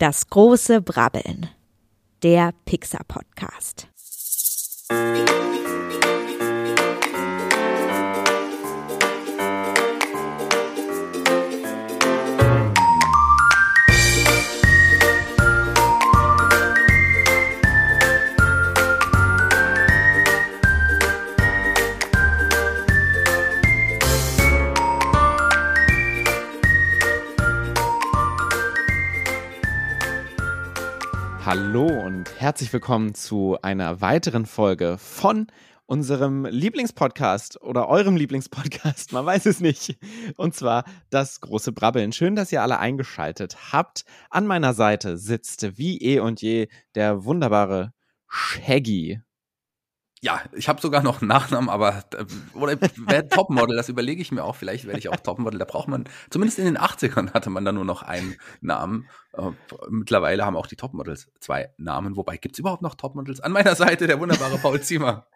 Das große Brabbeln. Der Pixar-Podcast. Hallo und herzlich willkommen zu einer weiteren Folge von unserem Lieblingspodcast oder eurem Lieblingspodcast, man weiß es nicht. Und zwar das große Brabbeln. Schön, dass ihr alle eingeschaltet habt. An meiner Seite sitzt wie eh und je der wunderbare Shaggy. Ja, ich habe sogar noch einen Nachnamen, aber äh, oder wer Topmodel, das überlege ich mir auch. Vielleicht werde ich auch Topmodel. Da braucht man, zumindest in den 80ern hatte man da nur noch einen Namen. Äh, mittlerweile haben auch die Topmodels zwei Namen. Wobei, gibt's überhaupt noch Topmodels? An meiner Seite der wunderbare Paul Ziemer.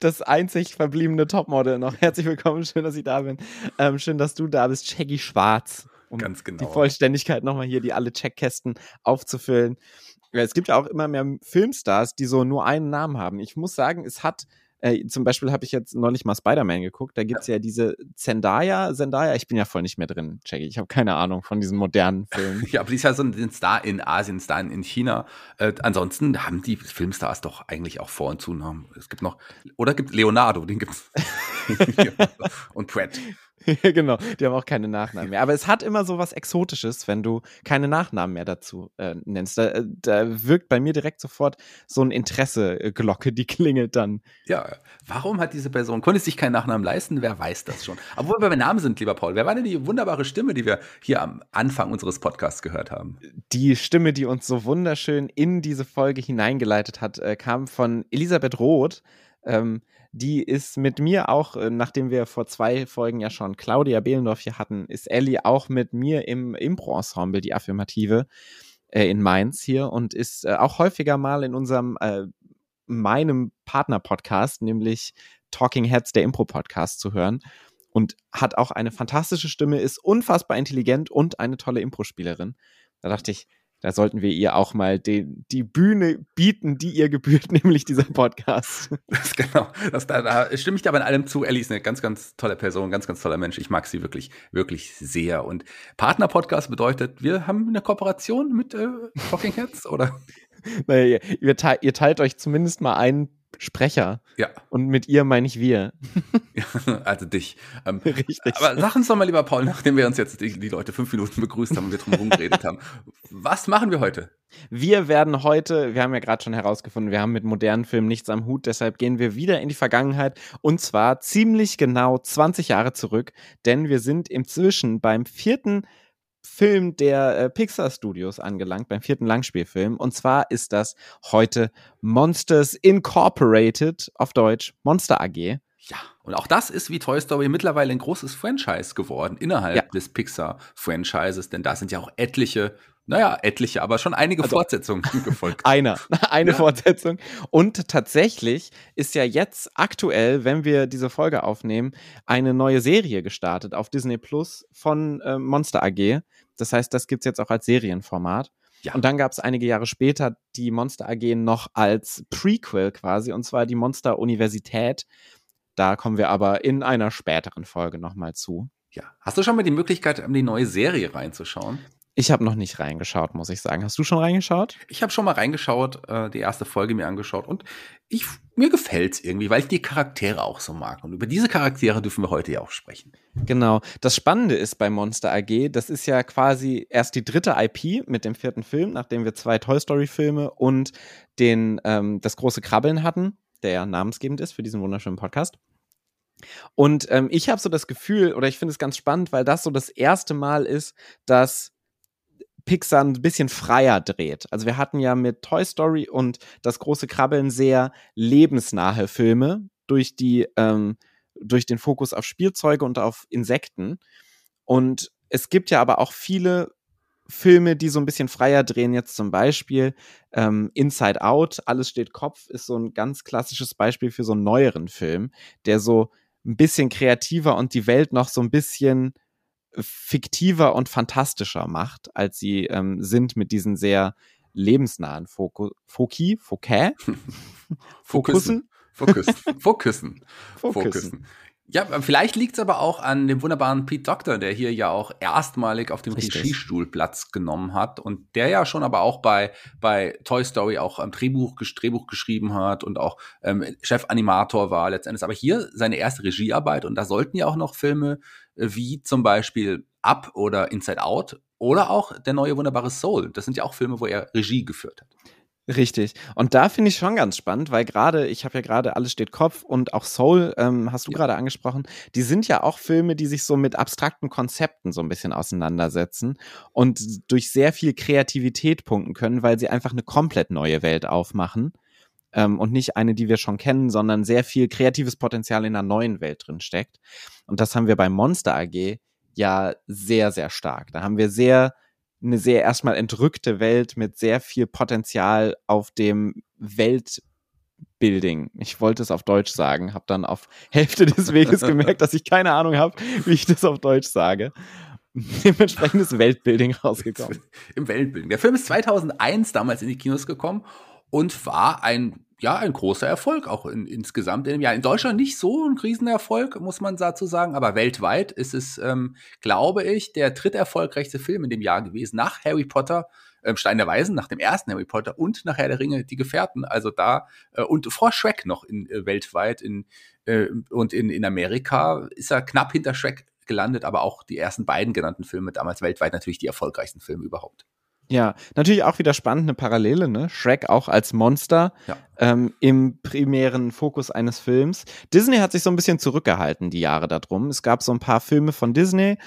Das einzig verbliebene Topmodel noch. Herzlich willkommen, schön, dass ich da bin. Ähm, schön, dass du da bist, Shaggy Schwarz. Um Ganz genau. Die Vollständigkeit nochmal hier, die alle Checkkästen aufzufüllen. Ja, es gibt ja auch immer mehr Filmstars, die so nur einen Namen haben. Ich muss sagen, es hat, äh, zum Beispiel habe ich jetzt neulich mal Spider-Man geguckt, da gibt's ja. ja diese Zendaya, Zendaya, ich bin ja voll nicht mehr drin, Jackie, ich habe keine Ahnung von diesen modernen Filmen. ja, aber die ist ja so ein Star in Asien, Star in China. Äh, ansonsten haben die Filmstars doch eigentlich auch Vor- und Zunahmen. Es gibt noch, oder gibt Leonardo, den gibt's. und Pratt. genau, die haben auch keine Nachnamen mehr. Aber es hat immer so was Exotisches, wenn du keine Nachnamen mehr dazu äh, nennst. Da, äh, da, wirkt bei mir direkt sofort so ein Interesse-Glocke, die klingelt dann. Ja, warum hat diese Person, konnte sich keinen Nachnamen leisten? Wer weiß das schon. Obwohl wir bei Namen sind, lieber Paul, wer war denn die wunderbare Stimme, die wir hier am Anfang unseres Podcasts gehört haben? Die Stimme, die uns so wunderschön in diese Folge hineingeleitet hat, äh, kam von Elisabeth Roth. Ähm, die ist mit mir auch, äh, nachdem wir vor zwei Folgen ja schon Claudia Behlendorf hier hatten, ist Ellie auch mit mir im Impro-Ensemble, die Affirmative, äh, in Mainz hier und ist äh, auch häufiger mal in unserem, äh, meinem Partner-Podcast, nämlich Talking Heads, der Impro-Podcast, zu hören. Und hat auch eine fantastische Stimme, ist unfassbar intelligent und eine tolle Impro-Spielerin. Da dachte ich, da sollten wir ihr auch mal den, die Bühne bieten, die ihr gebührt, nämlich dieser Podcast. Das, genau, das, da, da stimme ich dir aber in allem zu. Ellie ist eine ganz, ganz tolle Person, ganz, ganz toller Mensch. Ich mag sie wirklich, wirklich sehr. Und Partner-Podcast bedeutet, wir haben eine Kooperation mit äh, Talking Heads, oder? Naja, ihr, teilt, ihr teilt euch zumindest mal einen Sprecher. Ja. Und mit ihr meine ich wir. also dich. Ähm, Richtig. Aber sag uns doch mal, lieber Paul, nachdem wir uns jetzt die, die Leute fünf Minuten begrüßt haben und wir drum geredet haben, was machen wir heute? Wir werden heute, wir haben ja gerade schon herausgefunden, wir haben mit modernen Filmen nichts am Hut, deshalb gehen wir wieder in die Vergangenheit und zwar ziemlich genau 20 Jahre zurück, denn wir sind inzwischen beim vierten Film der äh, Pixar Studios angelangt, beim vierten Langspielfilm. Und zwar ist das heute Monsters Incorporated, auf Deutsch Monster AG. Ja, und auch das ist wie Toy Story mittlerweile ein großes Franchise geworden innerhalb ja. des Pixar-Franchises, denn da sind ja auch etliche naja, etliche, aber schon einige also, Fortsetzungen gefolgt. Einer, eine ja. Fortsetzung. Und tatsächlich ist ja jetzt aktuell, wenn wir diese Folge aufnehmen, eine neue Serie gestartet auf Disney Plus von äh, Monster AG. Das heißt, das gibt's jetzt auch als Serienformat. Ja. Und dann gab es einige Jahre später die Monster AG noch als Prequel quasi, und zwar die Monster Universität. Da kommen wir aber in einer späteren Folge nochmal zu. Ja. Hast du schon mal die Möglichkeit, in die neue Serie reinzuschauen? Ich habe noch nicht reingeschaut, muss ich sagen. Hast du schon reingeschaut? Ich habe schon mal reingeschaut, äh, die erste Folge mir angeschaut und ich, mir gefällt's irgendwie, weil ich die Charaktere auch so mag. Und über diese Charaktere dürfen wir heute ja auch sprechen. Genau. Das Spannende ist bei Monster AG, das ist ja quasi erst die dritte IP mit dem vierten Film, nachdem wir zwei Toy Story-Filme und den, ähm, das große Krabbeln hatten, der ja namensgebend ist für diesen wunderschönen Podcast. Und ähm, ich habe so das Gefühl, oder ich finde es ganz spannend, weil das so das erste Mal ist, dass Pixar ein bisschen freier dreht. Also wir hatten ja mit Toy Story und das große Krabbeln sehr lebensnahe Filme durch die ähm, durch den Fokus auf Spielzeuge und auf Insekten. Und es gibt ja aber auch viele Filme, die so ein bisschen freier drehen. Jetzt zum Beispiel ähm, Inside Out, Alles steht Kopf, ist so ein ganz klassisches Beispiel für so einen neueren Film, der so ein bisschen kreativer und die Welt noch so ein bisschen fiktiver und fantastischer macht, als sie ähm, sind mit diesen sehr lebensnahen Foku Foki, Fokä? Fokussen? Fokussen. Fokussen. Fokussen. Ja, vielleicht liegt es aber auch an dem wunderbaren Pete Doctor, der hier ja auch erstmalig auf dem. Regiestuhl Platz genommen hat und der ja schon aber auch bei, bei Toy Story auch ein Drehbuch, Drehbuch geschrieben hat und auch ähm, Chefanimator war letztendlich. Aber hier seine erste Regiearbeit und da sollten ja auch noch Filme wie zum Beispiel Up oder Inside Out oder auch der neue wunderbare Soul. Das sind ja auch Filme, wo er Regie geführt hat. Richtig. Und da finde ich schon ganz spannend, weil gerade, ich habe ja gerade Alles steht Kopf und auch Soul, ähm, hast du gerade angesprochen, die sind ja auch Filme, die sich so mit abstrakten Konzepten so ein bisschen auseinandersetzen und durch sehr viel Kreativität punkten können, weil sie einfach eine komplett neue Welt aufmachen. Ähm, und nicht eine, die wir schon kennen, sondern sehr viel kreatives Potenzial in einer neuen Welt drin steckt. Und das haben wir bei Monster AG ja sehr, sehr stark. Da haben wir sehr eine sehr erstmal entrückte Welt mit sehr viel Potenzial auf dem Weltbuilding. Ich wollte es auf Deutsch sagen, habe dann auf Hälfte des Weges gemerkt, dass ich keine Ahnung habe, wie ich das auf Deutsch sage. Dementsprechend ist Weltbuilding rausgekommen. Im Weltbild. Der Film ist 2001 damals in die Kinos gekommen und war ein ja, ein großer Erfolg auch in, insgesamt in dem Jahr. In Deutschland nicht so ein Riesenerfolg, muss man dazu sagen, aber weltweit ist es, ähm, glaube ich, der dritterfolgreichste Film in dem Jahr gewesen, nach Harry Potter, ähm, Stein der Weisen, nach dem ersten Harry Potter und nach Herr der Ringe, die Gefährten. Also da, äh, und vor Shrek noch in, äh, weltweit in, äh, und in, in Amerika ist er knapp hinter Shrek gelandet, aber auch die ersten beiden genannten Filme damals weltweit natürlich die erfolgreichsten Filme überhaupt. Ja, natürlich auch wieder spannend, eine Parallele, ne? Shrek auch als Monster Ja. ähm, im primären Fokus eines Films. Disney hat sich so ein bisschen zurückgehalten, die Jahre darum. Es gab so ein paar Filme von Disney.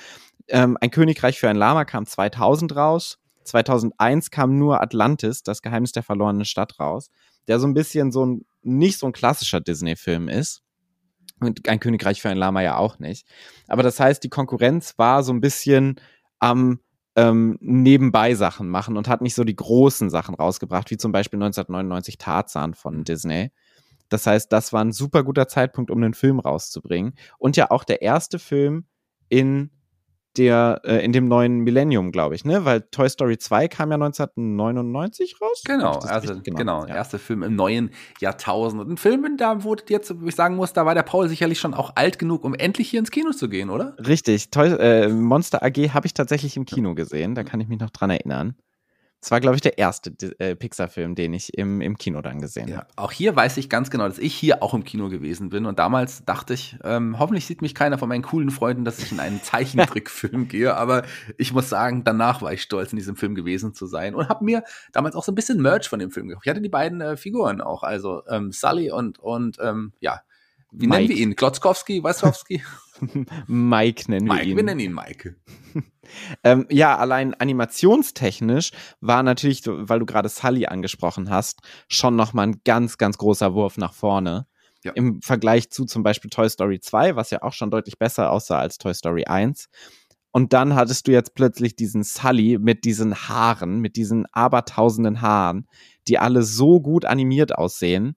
Ähm, ein Königreich für ein Lama kam 2000 raus. 2001 kam nur Atlantis, das Geheimnis der verlorenen Stadt raus, der so ein bisschen so ein, nicht so ein klassischer Disney-Film ist. Und ein Königreich für ein Lama ja auch nicht. Aber das heißt, die Konkurrenz war so ein bisschen am ähm, nebenbei Sachen machen und hat nicht so die großen Sachen rausgebracht, wie zum Beispiel 1999 Tarzan von Disney. Das heißt, das war ein super guter Zeitpunkt, um einen Film rauszubringen. Und ja auch der erste Film in der, äh, in dem neuen Millennium, glaube ich, ne? Weil Toy Story 2 kam ja 1999 raus. Genau, also richtig- genau, ja. erster Film im neuen Jahrtausend. Und ein Film, da wurde jetzt, wo ich sagen muss, da war der Paul sicherlich schon auch alt genug, um endlich hier ins Kino zu gehen, oder? Richtig. Toy, äh, Monster AG habe ich tatsächlich im Kino gesehen. Da kann ich mich noch dran erinnern. Es war, glaube ich, der erste äh, Pixar-Film, den ich im, im Kino dann gesehen Ja, habe. auch hier weiß ich ganz genau, dass ich hier auch im Kino gewesen bin. Und damals dachte ich, ähm, hoffentlich sieht mich keiner von meinen coolen Freunden, dass ich in einen Zeichentrickfilm gehe. Aber ich muss sagen, danach war ich stolz, in diesem Film gewesen zu sein und habe mir damals auch so ein bisschen Merch von dem Film gekauft. Ich hatte die beiden äh, Figuren auch, also ähm, Sully und, und ähm, ja, wie nennen Mike. wir ihn? Klotzkowski, Weißkowski? Mike nennen wir Mike, ihn. wir nennen ihn Mike. Ähm, ja, allein animationstechnisch war natürlich, weil du gerade Sully angesprochen hast, schon nochmal ein ganz, ganz großer Wurf nach vorne. Ja. Im Vergleich zu zum Beispiel Toy Story 2, was ja auch schon deutlich besser aussah als Toy Story 1. Und dann hattest du jetzt plötzlich diesen Sully mit diesen Haaren, mit diesen abertausenden Haaren, die alle so gut animiert aussehen.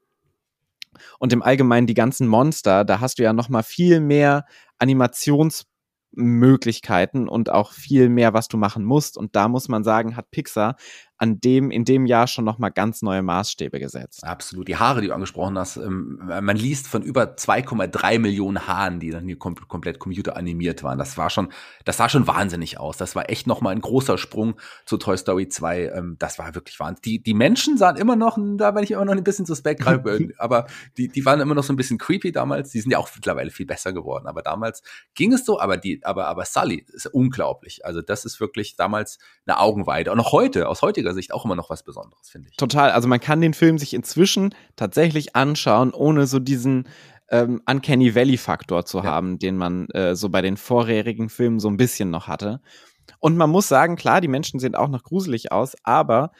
Und im Allgemeinen die ganzen Monster, da hast du ja noch mal viel mehr Animationsmöglichkeiten und auch viel mehr, was du machen musst. Und da muss man sagen, hat Pixar an dem, in dem Jahr schon noch mal ganz neue Maßstäbe gesetzt. Absolut. Die Haare, die du angesprochen hast, ähm, man liest von über 2,3 Millionen Haaren, die dann hier kom komplett computeranimiert waren. Das war schon, das sah schon wahnsinnig aus. Das war echt nochmal ein großer Sprung zu Toy Story 2. Ähm, das war wirklich wahnsinnig. Die, die Menschen sahen immer noch, da bin ich immer noch ein bisschen suspekt, gerade, aber die, die waren immer noch so ein bisschen creepy damals. Die sind ja auch mittlerweile viel besser geworden. Aber damals ging es so, aber die, aber, aber Sully ist unglaublich. Also das ist wirklich damals eine Augenweide. Und auch heute, aus heutiger Sicht auch immer noch was Besonderes, finde ich. Total. Also man kann den Film sich inzwischen tatsächlich anschauen, ohne so diesen ähm, Uncanny Valley-Faktor zu Ja. haben, den man äh, so bei den vorherigen Filmen so ein bisschen noch hatte. Und man muss sagen, klar, die Menschen sehen auch noch gruselig aus, aber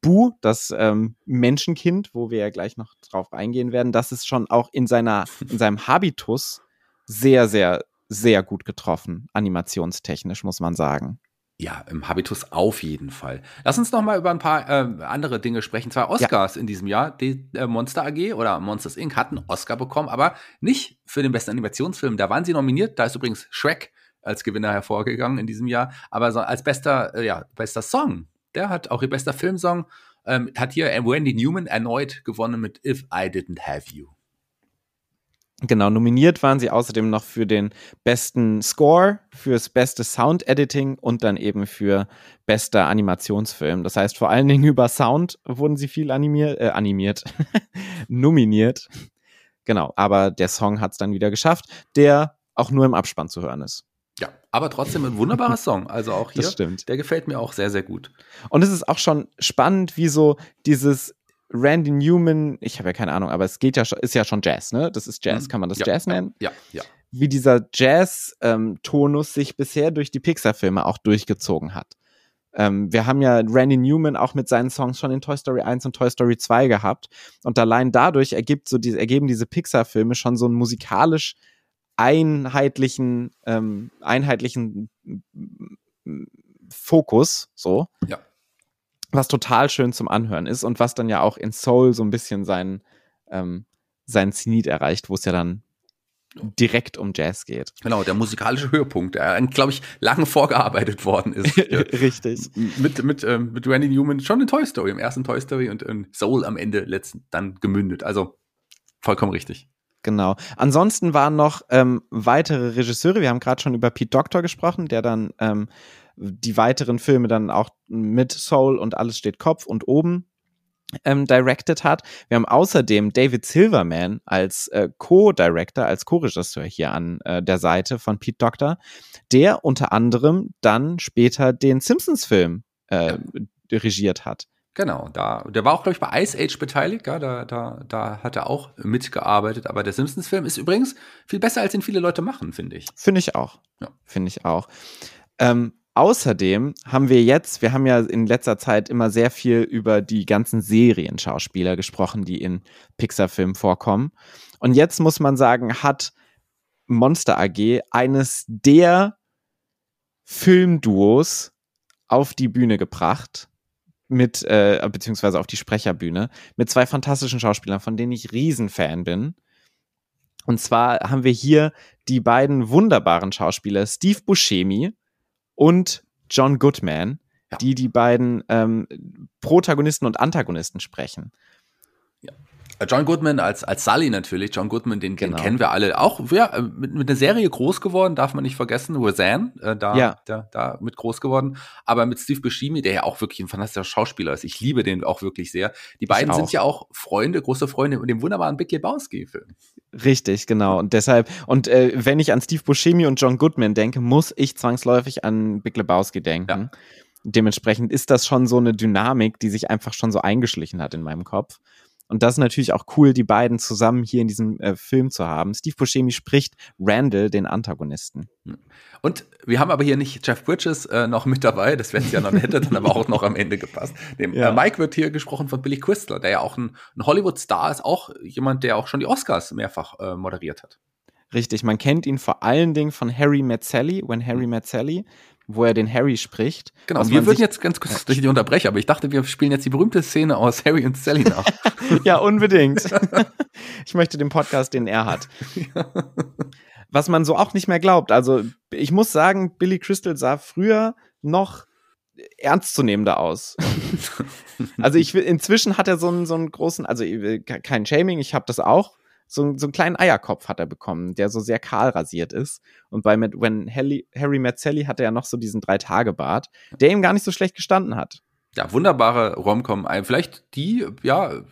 Bu, das ähm, Menschenkind, wo wir ja gleich noch drauf eingehen werden, das ist schon auch in seiner, in seinem Habitus sehr, sehr, sehr gut getroffen, animationstechnisch, muss man sagen. Ja, im Habitus auf jeden Fall. Lass uns noch mal über ein paar äh, andere Dinge sprechen. Zwei Oscars in diesem Jahr. Die äh, Monster AG oder Monsters Inc. hatten Oscar bekommen, aber nicht für den besten Animationsfilm. Da waren sie nominiert. Da ist übrigens Shrek als Gewinner hervorgegangen in diesem Jahr. Aber so als bester, äh, ja, bester Song, der hat auch ihr bester Filmsong, ähm, hat hier Wendy Newman erneut gewonnen mit If I Didn't Have You. Genau, nominiert waren sie außerdem noch für den besten Score, fürs beste Sound Editing und dann eben für bester Animationsfilm. Das heißt, vor allen Dingen über Sound wurden sie viel animiert, äh, animiert, nominiert. Genau, aber der Song hat es dann wieder geschafft, der auch nur im Abspann zu hören ist. Ja, aber trotzdem ein wunderbarer Song. Also auch hier, das stimmt. der gefällt mir auch sehr, sehr gut. Und es ist auch schon spannend, wie so dieses Randy Newman, ich habe ja keine Ahnung, aber es geht ja schon, ist ja schon Jazz, ne? Das ist Jazz, mhm. kann man das ja, Jazz nennen? Ja, ja. Wie dieser Jazz-Tonus ähm, sich bisher durch die Pixar-Filme auch durchgezogen hat. Ähm, wir haben ja Randy Newman auch mit seinen Songs schon in Toy Story 1 und Toy Story 2 gehabt. Und allein dadurch ergibt so die, ergeben diese Pixar-Filme schon so einen musikalisch einheitlichen, ähm, einheitlichen Fokus, so. Ja was total schön zum Anhören ist und was dann ja auch in Soul so ein bisschen sein, ähm, sein Zenit erreicht, wo es ja dann direkt um Jazz geht. Genau, der musikalische Höhepunkt, der, glaube ich, lange vorgearbeitet worden ist. Richtig. Mit, mit, ähm, mit Randy Newman schon in Toy Story, im ersten Toy Story und in Soul am Ende letzten dann gemündet. Also vollkommen richtig. Genau. Ansonsten waren noch ähm, weitere Regisseure. Wir haben gerade schon über Pete Doctor gesprochen, der dann ähm, die weiteren Filme dann auch mit Soul und Alles steht Kopf und oben ähm, directed hat. Wir haben außerdem David Silverman als äh, Co-Director, als Co-Regisseur hier an äh, der Seite von Pete Doctor, der unter anderem dann später den Simpsons-Film äh, ja. regiert hat. Genau, da, der war auch, glaube ich, bei Ice Age beteiligt, ja, da, da, da hat er auch mitgearbeitet, aber der Simpsons-Film ist übrigens viel besser, als ihn viele Leute machen, finde ich. Finde ich auch. Ja. Finde ich auch. Ähm, Außerdem haben wir jetzt, wir haben ja in letzter Zeit immer sehr viel über die ganzen Serienschauspieler gesprochen, die in Pixar-Filmen vorkommen. Und jetzt muss man sagen, hat Monster AG eines der Filmduos auf die Bühne gebracht, mit, äh, beziehungsweise auf die Sprecherbühne, mit zwei fantastischen Schauspielern, von denen ich Riesenfan bin. Und zwar haben wir hier die beiden wunderbaren Schauspieler Steve Buscemi, und John Goodman, ja. die die beiden ähm, Protagonisten und Antagonisten sprechen. Äh, John Goodman als, als Sully natürlich. John Goodman, den, genau. den kennen wir alle. Auch ja, äh, mit, mit einer Serie groß geworden, darf man nicht vergessen. Roseanne, äh, da, ja. da, da mit groß geworden. Aber mit Steve Buscemi, der ja auch wirklich ein fantastischer Schauspieler ist. Ich liebe den auch wirklich sehr. Die beiden sind ja auch Freunde, große Freunde in dem wunderbaren Big Lebowski-Film. Richtig, genau. Und deshalb, und äh, wenn ich an Steve Buscemi und John Goodman denke, muss ich zwangsläufig an Big Lebowski denken. Ja. Dementsprechend ist das schon so eine Dynamik, die sich einfach schon so eingeschlichen hat in meinem Kopf. Und das ist natürlich auch cool, die beiden zusammen hier in diesem äh, Film zu haben. Steve Buscemi spricht Randall, den Antagonisten. Und wir haben aber hier nicht Jeff Bridges äh, noch mit dabei, das wäre ja noch, hätte dann aber auch noch am Ende gepasst. Dem, ja. äh, Mike wird hier gesprochen von Billy Crystal, der ja auch ein, ein Hollywood-Star ist, auch jemand, der auch schon die Oscars mehrfach äh, moderiert hat. Richtig, man kennt ihn vor allen Dingen von Harry Met Sally, When Harry Met Sally, wo er den Harry spricht. Genau, wir würden jetzt ganz kurz durch die Unterbrecher, aber ich dachte, wir spielen jetzt die berühmte Szene aus Harry und Sally nach. ja, unbedingt. ich möchte den Podcast, den er hat. Was man so auch nicht mehr glaubt. Also, ich muss sagen, Billy Crystal sah früher noch ernstzunehmender aus. also ich will, inzwischen hat er so einen, so einen großen, also kein Shaming, ich habe das auch, so, so einen kleinen Eierkopf hat er bekommen, der so sehr kahl rasiert ist. Und bei When Harry, Harry Met Sally hatte er noch so diesen Drei-Tage-Bart, der ihm gar nicht so schlecht gestanden hat. Ja, wunderbare Romcom. Vielleicht die, ja,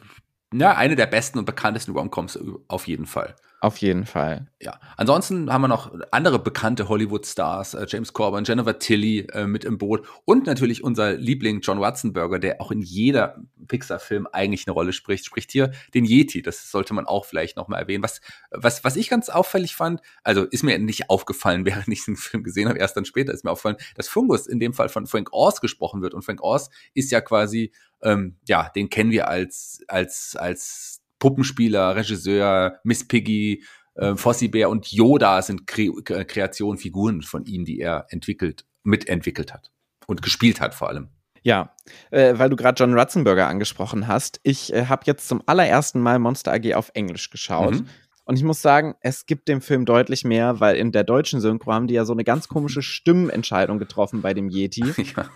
ja, eine der besten und bekanntesten Romcoms auf jeden Fall. Auf jeden Fall. Ja. Ansonsten haben wir noch andere bekannte Hollywood-Stars, äh, James Corbin, Jennifer Tilly äh, mit im Boot und natürlich unser Liebling John Watzenberger, der auch in jeder Pixar-Film eigentlich eine Rolle spricht, spricht hier den Yeti. Das sollte man auch vielleicht noch mal erwähnen. Was, was, was ich ganz auffällig fand, also ist mir nicht aufgefallen, während ich den Film gesehen habe, erst dann später ist mir aufgefallen, dass Fungus in dem Fall von Frank Oz gesprochen wird und Frank Oz ist ja quasi, ähm, ja, den kennen wir als, als, als Puppenspieler, Regisseur, Miss Piggy, äh, Fossi Bär und Yoda sind Kre Kreationen, Figuren von ihm, die er entwickelt, mitentwickelt hat und gespielt hat vor allem. Ja, äh, weil du gerade John Ratzenberger angesprochen hast. Ich äh, habe jetzt zum allerersten Mal Monster AG auf Englisch geschaut. Mhm. Und ich muss sagen, es gibt dem Film deutlich mehr, weil in der deutschen Synchro haben die ja so eine ganz komische Stimmentscheidung getroffen bei dem Yeti, Ja.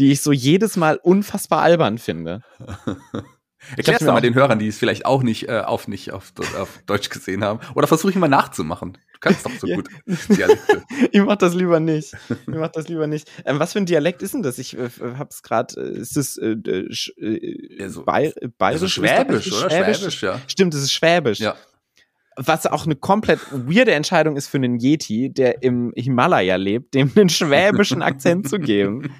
die ich so jedes Mal unfassbar albern finde. Erklär's doch mal den Hörern, die es vielleicht auch nicht äh, auf nicht auf, auf Deutsch gesehen haben. Oder versuche ich mal nachzumachen. Du kannst doch so gut Dialekte. Ich mach das lieber nicht. Ich mach das lieber nicht. Ähm, was für ein Dialekt ist denn das? Ich äh, hab's gerade. Äh, ist es äh, äh, äh, Ja, so- Bay bayerisch? Also Schwäbisch, oder? Schwäbisch, ja. Stimmt, es ist Schwäbisch. Ja. Was auch eine komplett weirde Entscheidung ist für einen Yeti, der im Himalaya lebt, dem einen schwäbischen Akzent zu geben.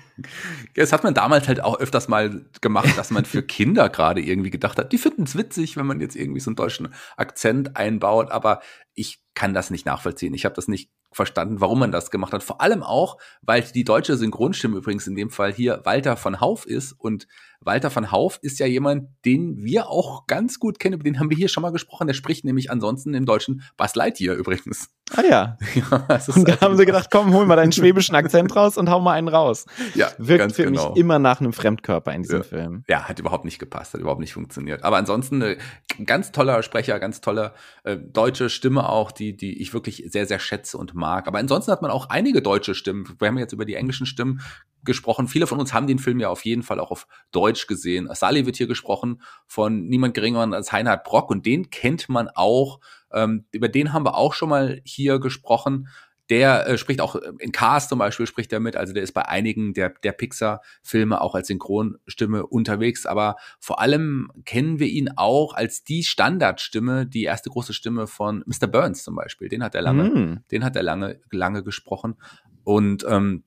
Das hat man damals halt auch öfters mal gemacht, dass man für Kinder gerade irgendwie gedacht hat, die finden es witzig, wenn man jetzt irgendwie so einen deutschen Akzent einbaut, aber ich kann das nicht nachvollziehen. Ich habe das nicht verstanden, warum man das gemacht hat. Vor allem auch, weil die deutsche Synchronstimme übrigens in dem Fall hier Walter von Hauf ist und Walter von Hauf ist ja jemand, den wir auch ganz gut kennen, über den haben wir hier schon mal gesprochen. Der spricht nämlich ansonsten im Deutschen Buzz Lightyear übrigens. Ah ja. Ja, Und da also- haben sie gedacht, komm, hol mal deinen schwäbischen Akzent raus und hau mal einen raus. ja, Wirkt für genau. mich immer nach einem Fremdkörper in diesem Ja. Film. Ja, hat überhaupt nicht gepasst, hat überhaupt nicht funktioniert. Aber ansonsten äh, ganz toller Sprecher, ganz tolle äh, deutsche Stimme auch, die, die ich wirklich sehr, sehr schätze und mag. Aber ansonsten hat man auch einige deutsche Stimmen. Wir haben jetzt über die englischen Stimmen gesprochen. Viele von uns haben den Film ja auf jeden Fall auch auf Deutsch gesehen. Sally wird hier gesprochen von niemand geringeren als Heinhard Brock und den kennt man auch. Ähm, über den haben wir auch schon mal hier gesprochen. Der äh, spricht auch äh, in Cars zum Beispiel spricht er mit, also der ist bei einigen der, der Pixar-Filme auch als Synchronstimme unterwegs, aber vor allem kennen wir ihn auch als die Standardstimme, die erste große Stimme von Mr. Burns zum Beispiel. Den hat er lange, Hm. den hat er lange, lange gesprochen. Und ähm,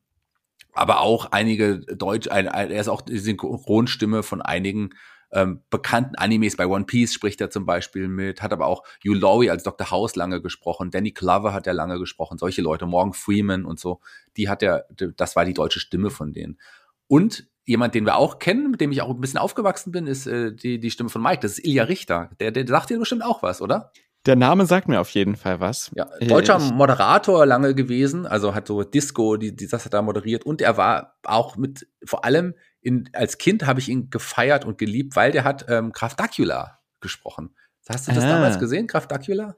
aber auch einige Deutsch, ein, ein, er ist auch die Synchronstimme von einigen ähm, bekannten Animes. Bei One Piece spricht er zum Beispiel mit, hat aber auch Hugh Laurie als Dr. House lange gesprochen, Danny Glover hat er lange gesprochen, solche Leute, Morgan Freeman und so, die hat er, das war die deutsche Stimme von denen. Und jemand, den wir auch kennen, mit dem ich auch ein bisschen aufgewachsen bin, ist äh, die, die Stimme von Mike, das ist Ilja Richter. Der, der sagt dir bestimmt auch was, oder? Der Name sagt mir auf jeden Fall was. Ja, Äh, deutscher ich- Moderator lange gewesen, also hat so Disco, die, die das hat er moderiert und er war auch mit, vor allem in, als Kind habe ich ihn gefeiert und geliebt, weil der hat ähm, Graf Dacula gesprochen. Hast du das Ah. damals gesehen, Graf Dacula?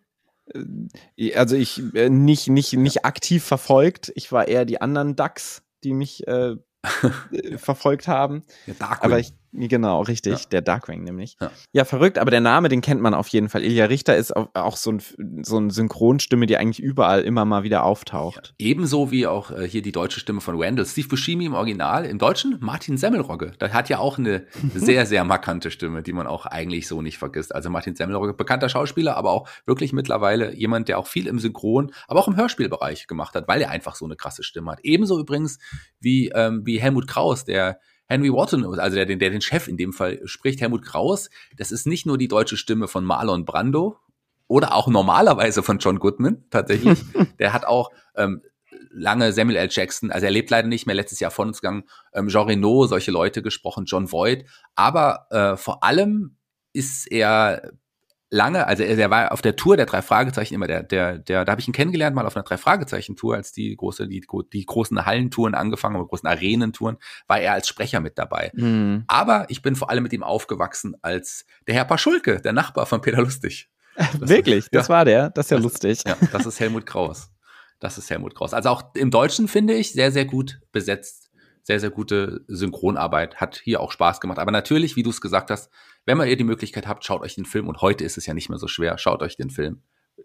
Also ich äh, nicht, nicht, nicht aktiv verfolgt. Ich war eher die anderen Ducks, die mich äh, äh, verfolgt haben. Ja, Darkwing. Aber ich, genau, richtig, Ja. der Darkwing nämlich. Ja. Ja. verrückt, aber der Name, den kennt man auf jeden Fall. Ilja Richter ist auch, so, ein, so eine Synchronstimme, die eigentlich überall immer mal wieder auftaucht. Ebenso wie auch äh, hier die deutsche Stimme von Randall. Steve Buscemi im Original, im Deutschen Martin Semmelrogge. Der hat ja auch eine sehr, sehr markante Stimme, die man auch eigentlich so nicht vergisst. Also Martin Semmelrogge, bekannter Schauspieler, aber auch wirklich mittlerweile jemand, der auch viel im Synchron, aber auch im Hörspielbereich gemacht hat, weil er einfach so eine krasse Stimme hat. Ebenso übrigens wie, ähm, wie Helmut Kraus, der Henry Wotton, also der, den- der den Chef in dem Fall spricht, Helmut Kraus, das ist nicht nur die deutsche Stimme von Marlon Brando, oder auch normalerweise von John Goodman tatsächlich. der hat auch ähm, lange Samuel L. Jackson, also er lebt leider nicht mehr, letztes Jahr von uns gegangen, ähm, Jean Reno, solche Leute gesprochen, John Voight. Aber äh, vor allem ist er lange, also er, der war auf der Tour der drei Fragezeichen immer der, der, der, da habe ich ihn kennengelernt mal auf einer drei Fragezeichen Tour, als die große, die, die großen Hallentouren angefangen haben, großen Arenentouren, war er als Sprecher mit dabei. Hm. Aber ich bin vor allem mit ihm aufgewachsen als der Herr Paschulke, der Nachbar von Peter Lustig. Wirklich, das ja. war der. Das ist ja Das- lustig. Ja, das ist Helmut Kraus. Das ist Helmut Kraus. Also auch im Deutschen finde ich sehr, sehr gut besetzt. Sehr, sehr gute Synchronarbeit. Hat hier auch Spaß gemacht. Aber natürlich, wie du es gesagt hast, wenn ihr die Möglichkeit habt, schaut euch den Film. Und heute ist es ja nicht mehr so schwer. Schaut euch den Film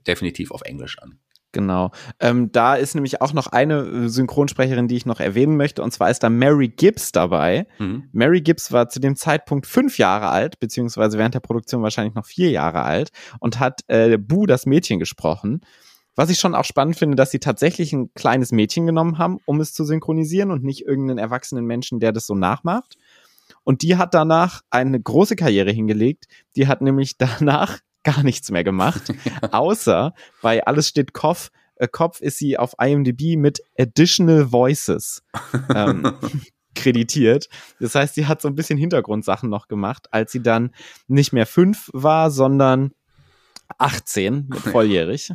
definitiv auf Englisch an. Genau. Ähm, da ist nämlich auch noch eine äh, Synchronsprecherin, die ich noch erwähnen möchte, und zwar ist da Mary Gibbs dabei. Mhm. Mary Gibbs war zu dem Zeitpunkt fünf Jahre alt, beziehungsweise während der Produktion wahrscheinlich noch vier Jahre alt und hat äh, Boo das Mädchen gesprochen. Was ich schon auch spannend finde, dass sie tatsächlich ein kleines Mädchen genommen haben, um es zu synchronisieren und nicht irgendeinen erwachsenen Menschen, der das so nachmacht. Und die hat danach eine große Karriere hingelegt. Die hat nämlich danach gar nichts mehr gemacht, außer bei Alles steht Kopf, äh, Kopf ist sie auf IMDb mit Additional Voices ähm, kreditiert. Das heißt, sie hat so ein bisschen Hintergrundsachen noch gemacht, als sie dann nicht mehr fünf war, sondern 18, mit volljährig.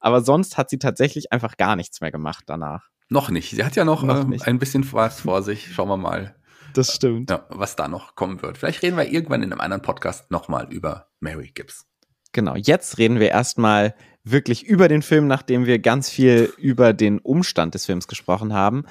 Aber sonst hat sie tatsächlich einfach gar nichts mehr gemacht danach. Noch nicht. Sie hat ja noch, Noch nicht. ein bisschen was vor sich. Schauen wir mal, Das stimmt. ja, was da noch kommen wird. Vielleicht reden wir irgendwann in einem anderen Podcast nochmal über Mary Gibbs. Genau, jetzt reden wir erstmal wirklich über den Film, nachdem wir ganz viel über den Umstand des Films gesprochen haben.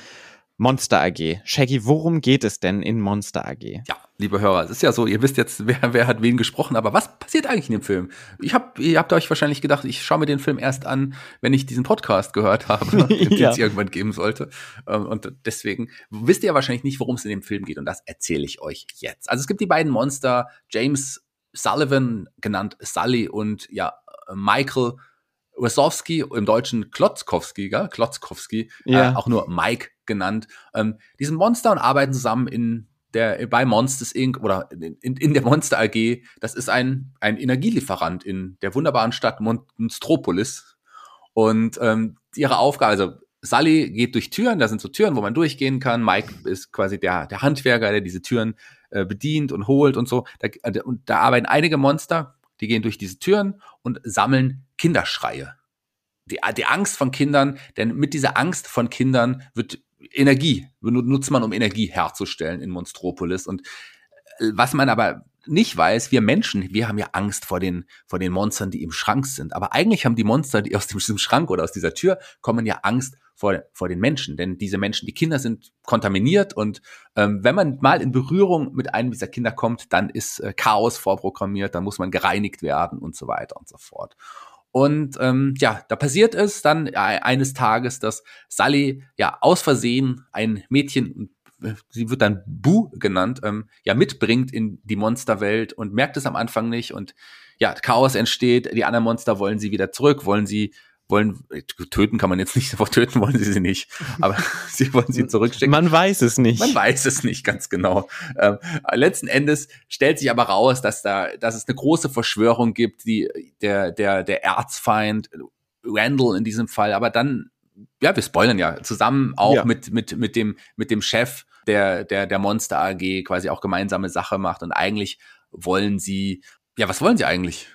Monster AG. Shaggy, worum geht es denn in Monster AG? Ja, liebe Hörer, es ist ja so, ihr wisst jetzt, wer, wer hat wen gesprochen, aber was passiert eigentlich in dem Film? Ich hab, ihr habt euch wahrscheinlich gedacht, ich schaue mir den Film erst an, wenn ich diesen Podcast gehört habe, den es irgendwann geben sollte. Ähm, und deswegen wisst ihr wahrscheinlich nicht, worum es in dem Film geht und das erzähle ich euch jetzt. Also es gibt die beiden Monster, James Sullivan, genannt Sully, und ja, Michael Wesowski, im Deutschen Klotzkowski, gell? Klotzkowski, äh, ja. äh, auch nur Mike genannt. Ähm, die sind Monster und arbeiten zusammen in der, bei Monsters Inc. oder in, in der Monster AG. Das ist ein, ein Energielieferant in der wunderbaren Stadt Monstropolis. Und ähm, ihre Aufgabe, also Sully geht durch Türen, da sind so Türen, wo man durchgehen kann. Mike ist quasi der, der Handwerker, der diese Türen äh, bedient und holt und so. Da, äh, und da arbeiten einige Monster, die gehen durch diese Türen und sammeln Kinderschreie. Die, die Angst von Kindern, denn mit dieser Angst von Kindern wird Energie, nutzt man, um Energie herzustellen in Monstropolis. Und äh, was man aber nicht weiß, wir Menschen, wir haben ja Angst vor den, vor den Monstern, die im Schrank sind. Aber eigentlich haben die Monster, die aus diesem Schrank oder aus dieser Tür kommen, ja Angst vor, vor den Menschen. Denn diese Menschen, die Kinder sind kontaminiert und ähm, wenn man mal in Berührung mit einem dieser Kinder kommt, dann ist äh, Chaos vorprogrammiert, dann muss man gereinigt werden und so weiter und so fort. Und ähm, ja, da passiert es dann äh, eines Tages, dass Sally ja aus Versehen ein Mädchen, äh, sie wird dann Bu genannt, ähm, ja mitbringt in die Monsterwelt und merkt es am Anfang nicht. Und ja, Chaos entsteht, die anderen Monster wollen sie wieder zurück, wollen sie wollen, töten kann man jetzt nicht, töten wollen sie sie nicht, aber sie wollen sie zurückschicken. Man weiß es nicht. Man weiß es nicht ganz genau. Ähm, letzten Endes stellt sich aber raus, dass da, dass es eine große Verschwörung gibt, die, der, der, der Erzfeind, Randall in diesem Fall, aber dann, ja, wir spoilern ja, zusammen auch ja. mit, mit, mit dem, mit dem Chef der, der, der Monster AG quasi auch gemeinsame Sache macht und eigentlich wollen sie, ja, was wollen sie eigentlich?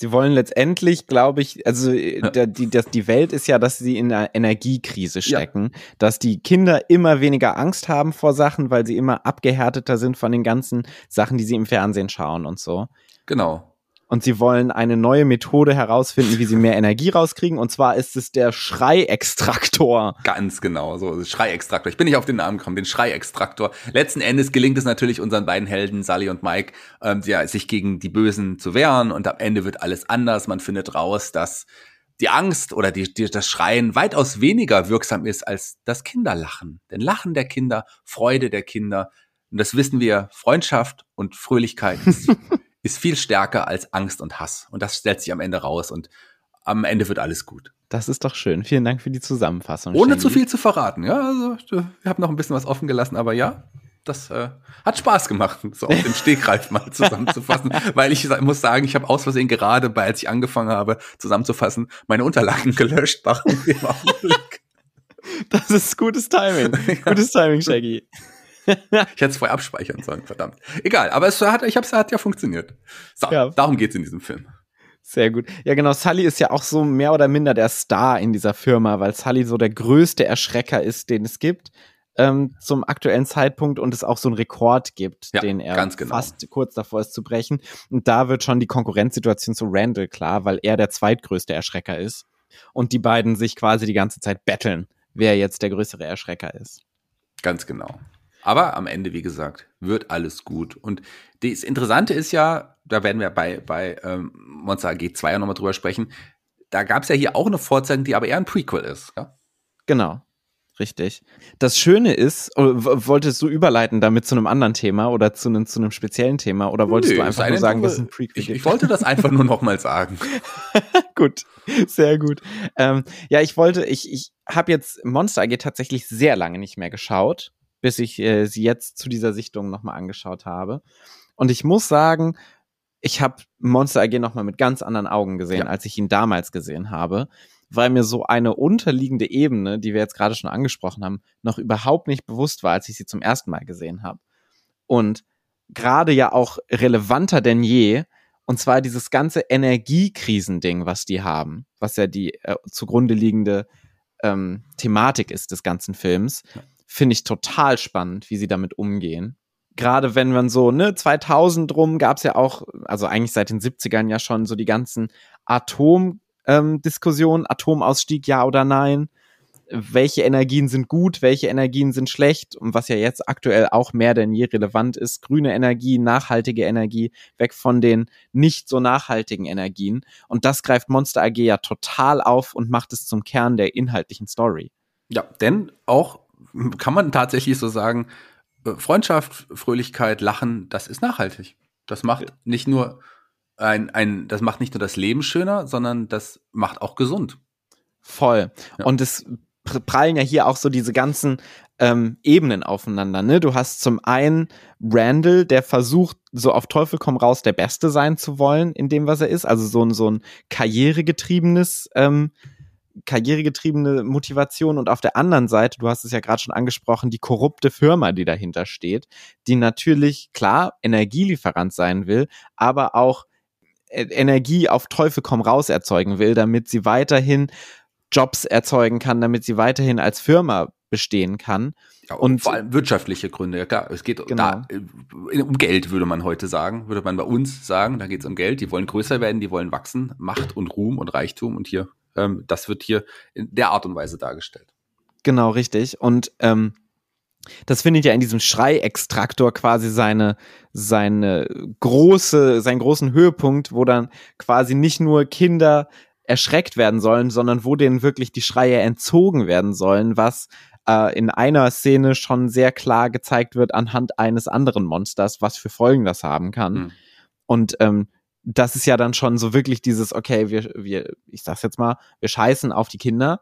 Sie wollen letztendlich, glaube ich, also äh, ja. die, das, die Welt ist ja, dass sie in einer Energiekrise stecken, ja. dass die Kinder immer weniger Angst haben vor Sachen, weil sie immer abgehärteter sind von den ganzen Sachen, die sie im Fernsehen schauen und so. Genau und sie wollen eine neue Methode herausfinden, wie sie mehr Energie rauskriegen. Und zwar ist es der Schreiextraktor. Ganz genau, so Schreiextraktor. Ich bin nicht auf den Namen gekommen, den Schreiextraktor. Letzten Endes gelingt es natürlich unseren beiden Helden, Sally und Mike, ähm, ja, sich gegen die Bösen zu wehren. Und am Ende wird alles anders. Man findet raus, dass die Angst oder die, die, das Schreien weitaus weniger wirksam ist als das Kinderlachen. Denn Lachen der Kinder, Freude der Kinder, und das wissen wir, Freundschaft und Fröhlichkeit ist ist viel stärker als Angst und Hass. Und das stellt sich am Ende raus und am Ende wird alles gut. Das ist doch schön. Vielen Dank für die Zusammenfassung. Ohne Shandy. zu viel zu verraten. Ja, also ich habe noch ein bisschen was offen gelassen, aber ja, das äh, hat Spaß gemacht, so auf dem Stegreif mal zusammenzufassen, weil ich muss sagen, ich habe aus Versehen gerade, bei, als ich angefangen habe zusammenzufassen, meine Unterlagen gelöscht. das ist gutes Timing. Gutes Timing, Shaggy. ich hätte es vorher abspeichern sollen, verdammt. Egal, aber es hat, ich hab's, hat ja funktioniert. So, ja. darum geht's in diesem Film. Sehr gut. Ja, genau. Sully ist ja auch so mehr oder minder der Star in dieser Firma, weil Sully so der größte Erschrecker ist, den es gibt ähm, zum aktuellen Zeitpunkt und es auch so einen Rekord gibt, ja, den er genau. fast kurz davor ist zu brechen. Und da wird schon die Konkurrenzsituation zu Randall klar, weil er der zweitgrößte Erschrecker ist und die beiden sich quasi die ganze Zeit betteln, wer jetzt der größere Erschrecker ist. Ganz genau. Aber am Ende, wie gesagt, wird alles gut. Und das Interessante ist ja, da werden wir bei, bei ähm, Monster AG 2 nochmal drüber sprechen, da gab es ja hier auch eine Vorzeigung, die aber eher ein Prequel ist. Ja? Genau. Richtig. Das Schöne ist, oh, wolltest du überleiten damit zu einem anderen Thema oder zu einem, zu einem speziellen Thema oder wolltest Nö, du einfach nur sagen, dass es ein Prequel ich, ich wollte das einfach nur nochmal sagen. gut, sehr gut. Ähm, ja, ich wollte, ich, ich habe jetzt Monster AG tatsächlich sehr lange nicht mehr geschaut bis ich äh, sie jetzt zu dieser Sichtung nochmal angeschaut habe. Und ich muss sagen, ich habe Monster AG nochmal mit ganz anderen Augen gesehen, ja. als ich ihn damals gesehen habe, weil mir so eine unterliegende Ebene, die wir jetzt gerade schon angesprochen haben, noch überhaupt nicht bewusst war, als ich sie zum ersten Mal gesehen habe. Und gerade ja auch relevanter denn je, und zwar dieses ganze Energiekrisending, was die haben, was ja die äh, zugrunde liegende ähm, Thematik ist des ganzen Films. Finde ich total spannend, wie sie damit umgehen. gerade wenn man so, ne, 2000 rum gab's ja auch, also eigentlich seit den 70ern ja schon so die ganzen Atom-Diskussionen, ähm, Atomausstieg ja oder nein welche Energien sind gut, welche Energien sind schlecht und was ja jetzt aktuell auch mehr denn je relevant ist, grüne Energie, nachhaltige Energie, weg von den nicht so nachhaltigen Energien. Und das greift Monster AG ja total auf und macht es zum Kern der inhaltlichen Story. Ja, denn auch kann man tatsächlich so sagen, äh, Freundschaft, Fröhlichkeit, Lachen, das ist nachhaltig. Das macht nicht nur ein, ein, das macht nicht nur das Leben schöner, sondern das macht auch gesund. Voll. Ja. Und es prallen ja hier auch so diese ganzen ähm, Ebenen aufeinander. Ne? Du hast zum einen Randall, der versucht, so auf Teufel komm raus, der Beste sein zu wollen in dem, was er ist. Also so ein, so ein karrieregetriebenes, ähm, karrieregetriebene Motivation. Und auf der anderen Seite, du hast es ja gerade schon angesprochen, die korrupte Firma, die dahinter steht, die natürlich, klar, Energielieferant sein will, aber auch äh, Energie auf Teufel komm raus erzeugen will, damit sie weiterhin Jobs erzeugen kann, damit sie weiterhin als Firma bestehen kann. Ja, und, und, vor allem wirtschaftliche Gründe, ja klar. Es geht genau. da, äh, um Geld, würde man heute sagen, würde man bei uns sagen. Da geht es um Geld. Die wollen größer werden, die wollen wachsen, Macht und Ruhm und Reichtum. Und hier, ähm, das wird hier in der Art und Weise dargestellt. Genau, richtig. Und ähm, das findet ja in diesem Schrei-Extraktor quasi seine, seine große, seinen großen Höhepunkt, wo dann quasi nicht nur Kinder erschreckt werden sollen, sondern wo denen wirklich die Schreie entzogen werden sollen, was äh, in einer Szene schon sehr klar gezeigt wird anhand eines anderen Monsters, was für Folgen das haben kann. Mhm. Und ähm, das ist ja dann schon so wirklich dieses, okay, wir, wir, ich sag's jetzt mal, wir scheißen auf die Kinder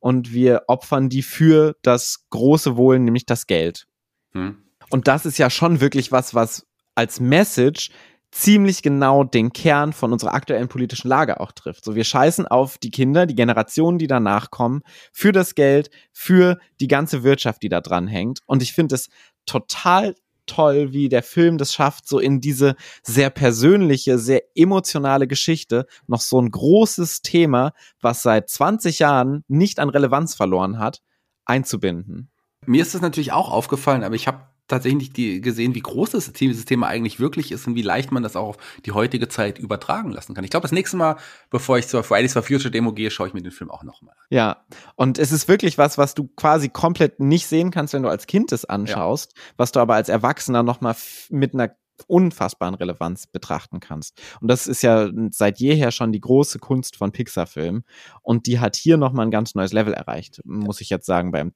und wir opfern die für das große Wohl, nämlich das Geld. Mhm. Und das ist ja schon wirklich was, was als Message ziemlich genau den Kern von unserer aktuellen politischen Lage auch trifft. So, wir scheißen auf die Kinder, die Generationen, die danach kommen, für das Geld, für die ganze Wirtschaft, die da dran hängt. Und ich finde es total toll, wie der Film das schafft, so in diese sehr persönliche, sehr emotionale Geschichte noch so ein großes Thema, was seit 20 Jahren nicht an Relevanz verloren hat, einzubinden. Mir ist das natürlich auch aufgefallen, aber ich habe tatsächlich die, gesehen, wie groß das dieses Thema eigentlich wirklich ist und wie leicht man das auch auf die heutige Zeit übertragen lassen kann. Ich glaube, das nächste Mal, bevor ich zur Fridays for Future Demo gehe, schaue ich mir den Film auch nochmal an. Ja, und es ist wirklich was, was du quasi komplett nicht sehen kannst, wenn du als Kind es anschaust, ja. was du aber als Erwachsener nochmal mit einer unfassbaren Relevanz betrachten kannst. Und das ist ja seit jeher schon die große Kunst von Pixar-Filmen. Und die hat hier nochmal ein ganz neues Level erreicht, muss ich jetzt sagen, beim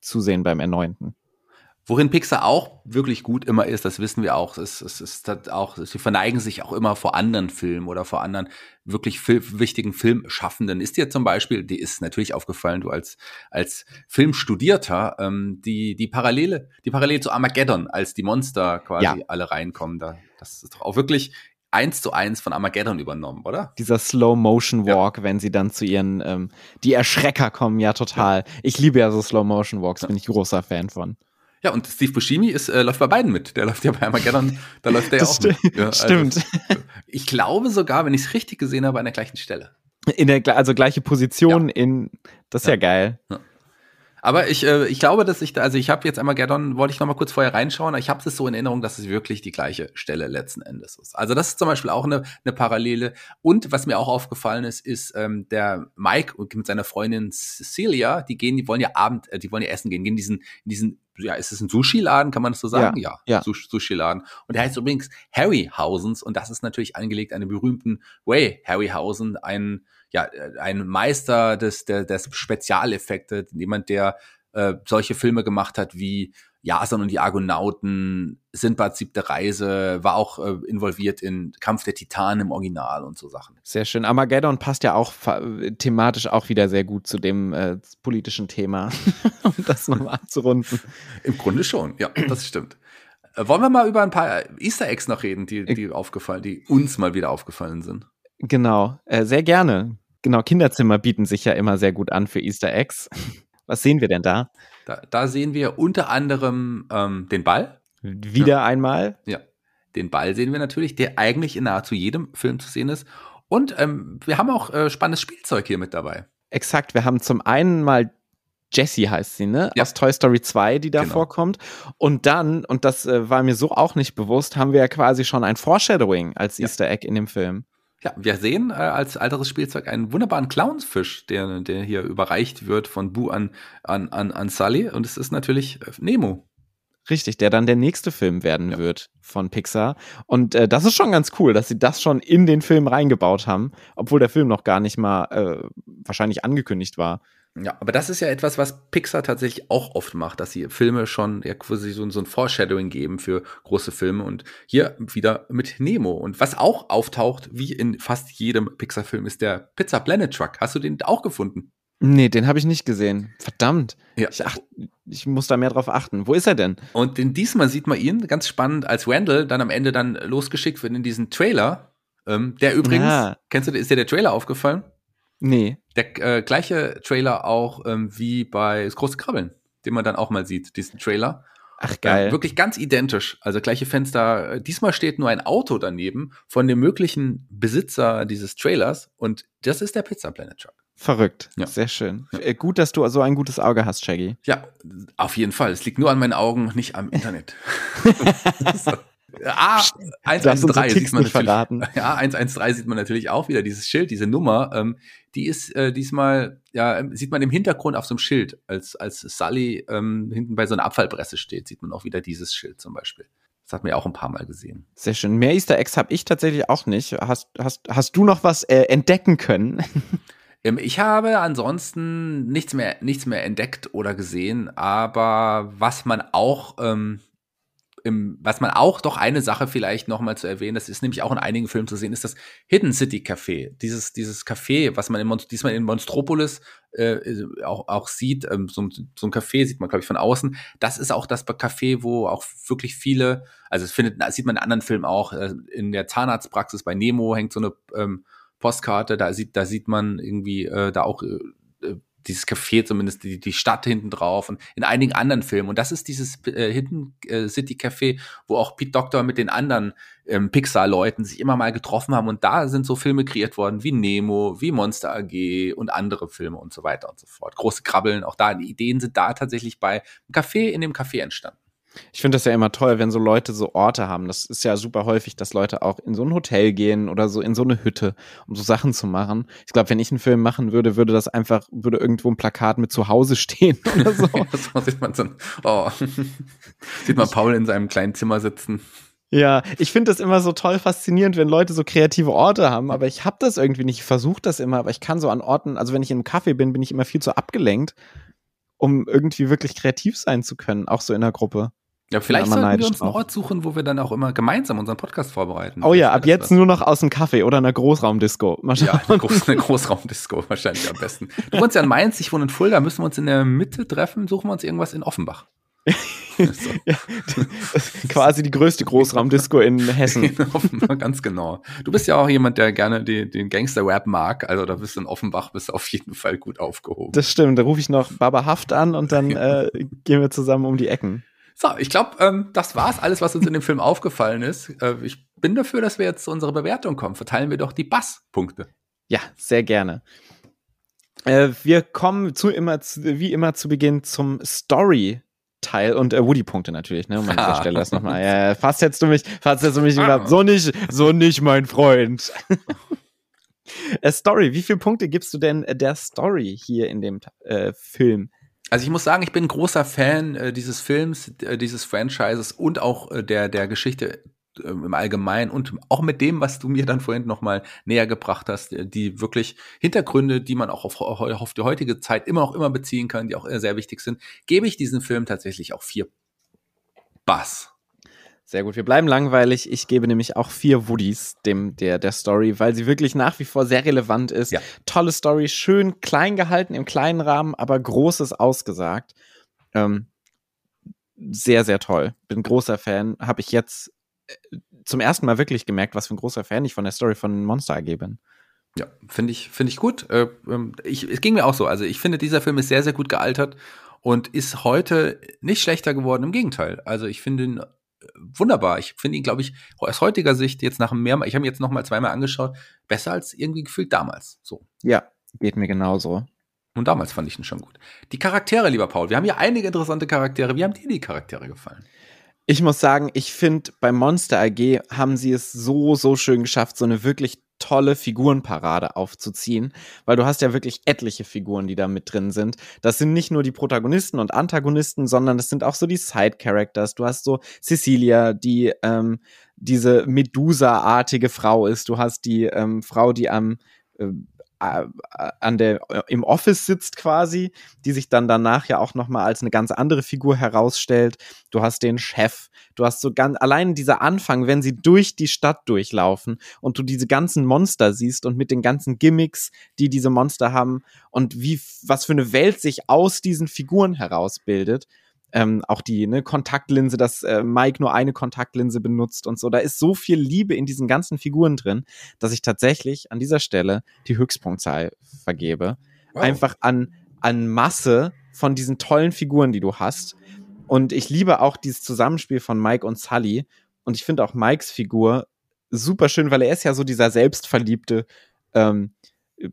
Zusehen beim Erneuten. Worin Pixar auch wirklich gut immer ist, das wissen wir auch. Es, es ist halt auch, sie verneigen sich auch immer vor anderen Filmen oder vor anderen wirklich fil wichtigen Filmschaffenden. Ist dir zum Beispiel, die ist natürlich aufgefallen, du als als Filmstudierter, ähm, die die Parallele, die Parallele zu Armageddon, als die Monster quasi ja. alle reinkommen, da das ist doch auch wirklich eins zu eins von Armageddon übernommen, oder? Dieser Slow-Motion-Walk, ja. wenn sie dann zu ihren, ähm, die Erschrecker kommen, ja total. Ja. Ich liebe ja so Slow-Motion-Walks, bin ich großer Fan von. Ja, und Steve Buscemi ist, äh, läuft bei beiden mit. Der läuft ja bei Armageddon, da läuft der ja auch sti mit. Ja, also, Stimmt. Ich glaube sogar, wenn ich es richtig gesehen habe, an der gleichen Stelle. In der, also gleiche Position ja. in, das ist ja, ja geil. Ja. Aber ich, äh, ich glaube, dass ich da, also ich habe jetzt einmal Gerdon, wollte ich noch mal kurz vorher reinschauen, aber ich habe es so in Erinnerung, dass es wirklich die gleiche Stelle letzten Endes ist. Also das ist zum Beispiel auch eine, eine Parallele. Und was mir auch aufgefallen ist, ist ähm, der Mike mit seiner Freundin Cecilia, die gehen, die wollen ja Abend, äh, die wollen ja essen gehen, gehen in diesen, in diesen ja, ist es ein Sushi-Laden, kann man das so sagen? Ja, ja. Sushi-Laden. Und der heißt übrigens Harryhausens und das ist natürlich angelegt an den berühmten Ray Harryhausen, ein ja, äh, ein Meister des, der, des Spezialeffekte, jemand, der äh, solche Filme gemacht hat wie Jason und die Argonauten, Sindbad siebte Reise, war auch äh, involviert in Kampf der Titanen im Original und so Sachen. Sehr schön. Armageddon passt ja auch thematisch auch wieder sehr gut zu dem äh, politischen Thema, um das nochmal abzurunden. Im Grunde schon, ja, das stimmt. Äh, wollen wir mal über ein paar Easter Eggs noch reden, die, die aufgefallen, die uns mal wieder aufgefallen sind? Genau, äh, sehr gerne. Genau, Kinderzimmer bieten sich ja immer sehr gut an für Easter Eggs. Was sehen wir denn da? Da, da sehen wir unter anderem ähm, den Ball. Wieder ja. einmal. Ja, den Ball sehen wir natürlich, der eigentlich in nahezu jedem Film zu sehen ist. Und ähm, wir haben auch äh, spannendes Spielzeug hier mit dabei. Exakt, wir haben zum einen mal Jessie heißt sie, ne? Ja. Aus Toy Story 2, die da Genau. vorkommt. Und dann, und das äh, war mir so auch nicht bewusst, haben wir ja quasi schon ein Foreshadowing als Ja. Easter Egg in dem Film. Ja, wir sehen äh, als alteres Spielzeug einen wunderbaren Clownsfisch, der, der hier überreicht wird von Boo an, an, an, an Sully. Und es ist natürlich äh, Nemo. Richtig, der dann der nächste Film werden Ja. wird von Pixar. Und äh, das ist schon ganz cool, dass sie das schon in den Film reingebaut haben, obwohl der Film noch gar nicht mal äh, wahrscheinlich angekündigt war. Ja, aber das ist ja etwas, was Pixar tatsächlich auch oft macht, dass sie Filme schon ja quasi so, so ein Foreshadowing geben für große Filme und hier wieder mit Nemo. Und was auch auftaucht, wie in fast jedem Pixar-Film, ist der Pizza Planet Truck. Hast du den auch gefunden? Nee, den habe ich nicht gesehen. Verdammt. Ja. Ich, ach, ich muss da mehr drauf achten. Wo ist er denn? Und in diesmal sieht man ihn ganz spannend, als Randall dann am Ende dann losgeschickt wird in diesen Trailer. Ähm, der übrigens, Ja. kennst du, ist dir der Trailer aufgefallen? Nee. Der äh, gleiche Trailer auch ähm, wie bei Das große Krabbeln, den man dann auch mal sieht, diesen Trailer. Ach, geil. Ja, wirklich ganz identisch. Also gleiche Fenster. Diesmal steht nur ein Auto daneben von dem möglichen Besitzer dieses Trailers und das ist der Pizza Planet Truck. Verrückt. Ja. Sehr schön. Ja. Äh, Gut, dass du so ein gutes Auge hast, Shaggy. Ja, auf jeden Fall. Es liegt nur an meinen Augen, nicht am Internet. so. Ah, Darfst unsere 113 Ticks sieht man natürlich. verraten. Ja, 113 sieht man natürlich auch wieder, dieses Schild, diese Nummer, ähm, die ist äh, diesmal, ja, ähm, sieht man im Hintergrund auf so einem Schild, als, als Sully ähm, hinten bei so einer Abfallpresse steht, sieht man auch wieder dieses Schild zum Beispiel. Das hat man ja auch ein paar Mal gesehen. Sehr schön. Mehr Easter Eggs habe ich tatsächlich auch nicht. Hast, hast, hast du noch was äh, entdecken können? Ähm, ich habe ansonsten nichts mehr, nichts mehr entdeckt oder gesehen, aber was man auch, ähm, im, was man auch doch eine Sache vielleicht noch mal zu erwähnen, das ist nämlich auch in einigen Filmen zu sehen, ist das Hidden City Café. Dieses, dieses Café, was man in Monst diesmal in Monstropolis äh, auch, auch sieht, ähm, so, ein- so ein Café sieht man, glaube ich, von außen. Das ist auch das Café, wo auch wirklich viele, also es findet, das sieht man in anderen Filmen auch, äh, in der Zahnarztpraxis bei Nemo hängt so eine ähm, Postkarte, da sieht, da sieht man irgendwie äh, da auch äh, äh, dieses Café zumindest, die, die Stadt hinten drauf und in einigen anderen Filmen. Und das ist dieses äh, Hidden äh, City Café, wo auch Pete Doctor mit den anderen ähm, Pixar-Leuten sich immer mal getroffen haben. Und da sind so Filme kreiert worden wie Nemo, wie Monster AG und andere Filme und so weiter und so fort. Große Krabbeln, auch da, die Ideen sind da tatsächlich bei einem Café in dem Café entstanden. Ich finde das ja immer toll, wenn so Leute so Orte haben. Das ist ja super häufig, dass Leute auch in so ein Hotel gehen oder so in so eine Hütte, um so Sachen zu machen. Ich glaube, wenn ich einen Film machen würde, würde das einfach, würde irgendwo ein Plakat mit zu Hause stehen oder so. so sieht man so, oh. sieht man Paul in seinem kleinen Zimmer sitzen. Ja, ich finde das immer so toll faszinierend, wenn Leute so kreative Orte haben, aber ich habe das irgendwie nicht. Ich versuche das immer, aber ich kann so an Orten, also wenn ich in einem Café bin, bin ich immer viel zu abgelenkt, um irgendwie wirklich kreativ sein zu können, auch so in der Gruppe. Ja, vielleicht sollten wir uns einen. Ort suchen, wo wir dann auch immer gemeinsam unseren Podcast vorbereiten. Oh ja, ab jetzt das nur noch aus dem Café oder einer Großraumdisco. Mal was. schauen. Ja, eine, Groß, eine Großraumdisco wahrscheinlich am besten. Du wohnst ja in Mainz, ich wohne in Fulda, müssen wir uns in der Mitte treffen, suchen wir uns irgendwas in Offenbach. so. Ja, quasi die größte Großraumdisco in Hessen. In Offenbach, ganz genau. Du bist ja auch jemand, der gerne die, den Gangster-Rap mag, also da bist du in Offenbach, bist auf jeden Fall gut aufgehoben. Das stimmt, da rufe ich noch Baba Haft an und dann äh, gehen wir zusammen um die Ecken. So, ich glaube, ähm, das war's alles, was uns in dem Film aufgefallen ist. Äh, ich bin dafür, dass wir jetzt zu unserer Bewertung kommen. Verteilen wir doch die Bass-Punkte. Ja, sehr gerne. Äh, wir kommen zu immer zu, wie immer zu Beginn zum Story-Teil und äh, Woody-Punkte natürlich, ne? Um an dieser. Stelle das nochmal. Ja, ja, fast hättest du mich, fast hättest du mich Ah. so nicht, so nicht, mein Freund. äh, Story, wie viele Punkte gibst du denn der Story hier in dem äh, Film? Also ich muss sagen, ich bin großer Fan äh, dieses Films, äh, dieses Franchises und auch äh, der, der Geschichte äh, im Allgemeinen und auch mit dem, was du mir dann vorhin noch mal näher gebracht hast, äh, die wirklich Hintergründe, die man auch auf, auf die heutige Zeit immer noch immer beziehen kann, die auch äh, sehr wichtig sind, gebe ich diesem Film tatsächlich auch vier Bass. Sehr gut, wir bleiben langweilig. Ich gebe nämlich auch vier Woodies dem, der, der Story, weil sie wirklich nach wie vor sehr relevant ist. Ja. Tolle Story, schön klein gehalten, im kleinen Rahmen, aber Großes ausgesagt. Ähm, sehr, sehr toll. Bin großer Fan. Habe ich jetzt äh, zum ersten Mal wirklich gemerkt, was für ein großer Fan ich von der Story von Monster AG bin. Ja, finde ich, finde ich gut. Äh, ähm, ich, es ging mir auch so. Also ich finde, dieser Film ist sehr, sehr gut gealtert und ist heute nicht schlechter geworden. Im Gegenteil. Also ich finde ihn wunderbar. Ich finde ihn, glaube ich, aus heutiger Sicht jetzt nach mehr, ich habe ihn jetzt noch mal zweimal angeschaut, besser als irgendwie gefühlt damals. So. Ja, geht mir genauso. Und damals fand ich ihn schon gut. Die Charaktere, lieber Paul, wir haben hier einige interessante Charaktere. Wie haben dir die Charaktere gefallen? Ich muss sagen, ich finde, bei Monster AG haben sie es so, so schön geschafft, so eine wirklich tolle Figurenparade aufzuziehen, weil du hast ja wirklich etliche Figuren, die da mit drin sind. Das sind nicht nur die Protagonisten und Antagonisten, sondern das sind auch so die Side-Characters. Du hast so Cecilia, die ähm, diese Medusa-artige Frau ist. Du hast die ähm, Frau, die am äh, äh, an der äh, im Office sitzt quasi, die sich dann danach ja auch noch mal als eine ganz andere Figur herausstellt. Du hast den Chef, du hast so ganz allein dieser Anfang, wenn sie durch die Stadt durchlaufen und du diese ganzen Monster siehst und mit den ganzen Gimmicks, die diese Monster haben und wie was für eine Welt sich aus diesen Figuren herausbildet ähm, auch die ne, Kontaktlinse, dass äh, Mike nur eine Kontaktlinse benutzt und so. Da ist so viel Liebe in diesen ganzen Figuren drin, dass ich tatsächlich an dieser Stelle die Höchstpunktzahl vergebe. Wow. Einfach an, an Masse von diesen tollen Figuren, die du hast. Und ich liebe auch dieses Zusammenspiel von Mike und Sully. Und ich finde auch Mikes Figur super schön, weil er ist ja so dieser selbstverliebte ähm,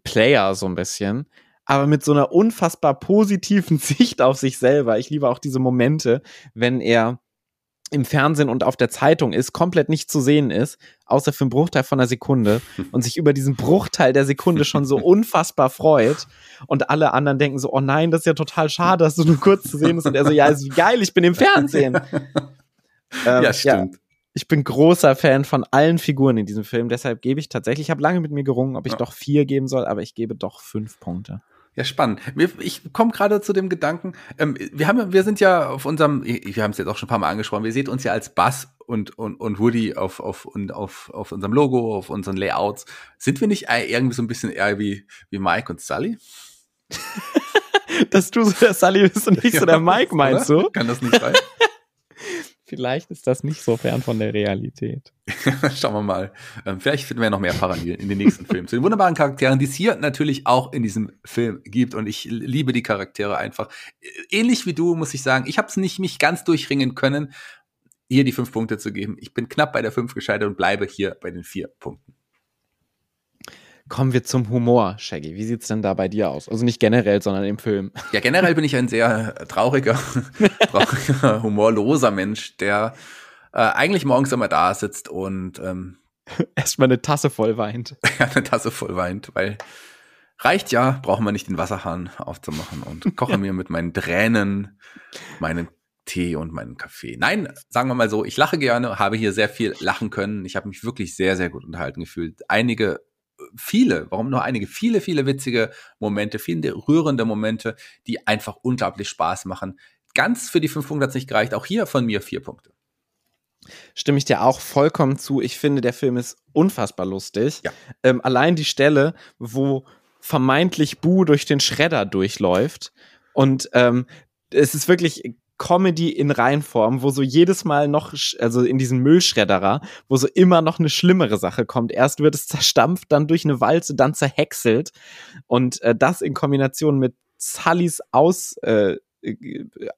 Player so ein bisschen aber mit so einer unfassbar positiven Sicht auf sich selber. Ich liebe auch diese Momente, wenn er im Fernsehen und auf der Zeitung ist, komplett nicht zu sehen ist, außer für einen Bruchteil von einer Sekunde und sich über diesen Bruchteil der Sekunde schon so unfassbar freut und alle anderen denken so, oh nein, das ist ja total schade, dass du nur kurz zu sehen bist und er so, ja, ist geil, ich bin im Fernsehen. ähm, ja, stimmt. Ja, ich bin großer Fan von allen Figuren in diesem Film, deshalb gebe ich tatsächlich, ich habe lange mit mir gerungen, ob ich ja. doch vier geben soll, aber ich gebe doch fünf Punkte. Ja, spannend. Ich komme gerade zu dem Gedanken, ähm, wir haben, wir sind ja auf unserem, wir haben es jetzt auch schon ein paar Mal angesprochen, wir seht uns ja als Buzz und, und, und Woody auf, auf, und auf, auf unserem Logo, auf unseren Layouts. Sind wir nicht irgendwie so ein bisschen eher wie, wie Mike und Sully? Dass du so der Sully bist und nicht ja, so der Mike, meinst oder? du? Kann das nicht sein? Vielleicht ist das nicht so fern von der Realität. Schauen wir mal. Ähm, vielleicht finden wir noch mehr Parallelen in den nächsten Filmen zu den wunderbaren Charakteren, die es hier natürlich auch in diesem Film gibt. Und ich liebe die Charaktere einfach. Ähnlich wie du, muss ich sagen. Ich habe es nicht mich ganz durchringen können, hier die fünf Punkte zu geben. Ich bin knapp bei der fünf gescheitert und bleibe hier bei den vier Punkten. Kommen wir zum Humor, Shaggy. Wie sieht's denn da bei dir aus? Also nicht generell, sondern im Film. Ja, generell bin ich ein sehr trauriger, trauriger humorloser Mensch, der äh, eigentlich morgens immer da sitzt und ähm, erstmal eine Tasse voll weint. ja, eine Tasse voll weint, weil reicht ja, brauchen wir nicht den Wasserhahn aufzumachen und koche mir mit meinen Tränen meinen Tee und meinen Kaffee. Nein, sagen wir mal so, ich lache gerne, habe hier sehr viel lachen können. Ich habe mich wirklich sehr, sehr gut unterhalten gefühlt. Einige viele, warum nur einige, viele, viele witzige Momente, viele rührende Momente, die einfach unglaublich Spaß machen. Ganz für die fünf Punkte hat es nicht gereicht. Auch hier von mir vier Punkte. Stimme ich dir auch vollkommen zu. Ich finde, der Film ist unfassbar lustig. Ja. Ähm, allein die Stelle, wo vermeintlich Bu durch den Schredder durchläuft und ähm, es ist wirklich Comedy in Reinform, wo so jedes Mal noch, also in diesen Müllschredderer, wo so immer noch eine schlimmere Sache kommt. Erst wird es zerstampft, dann durch eine Walze, dann zerhäckselt. Und äh, das in Kombination mit Sullys Aus, äh,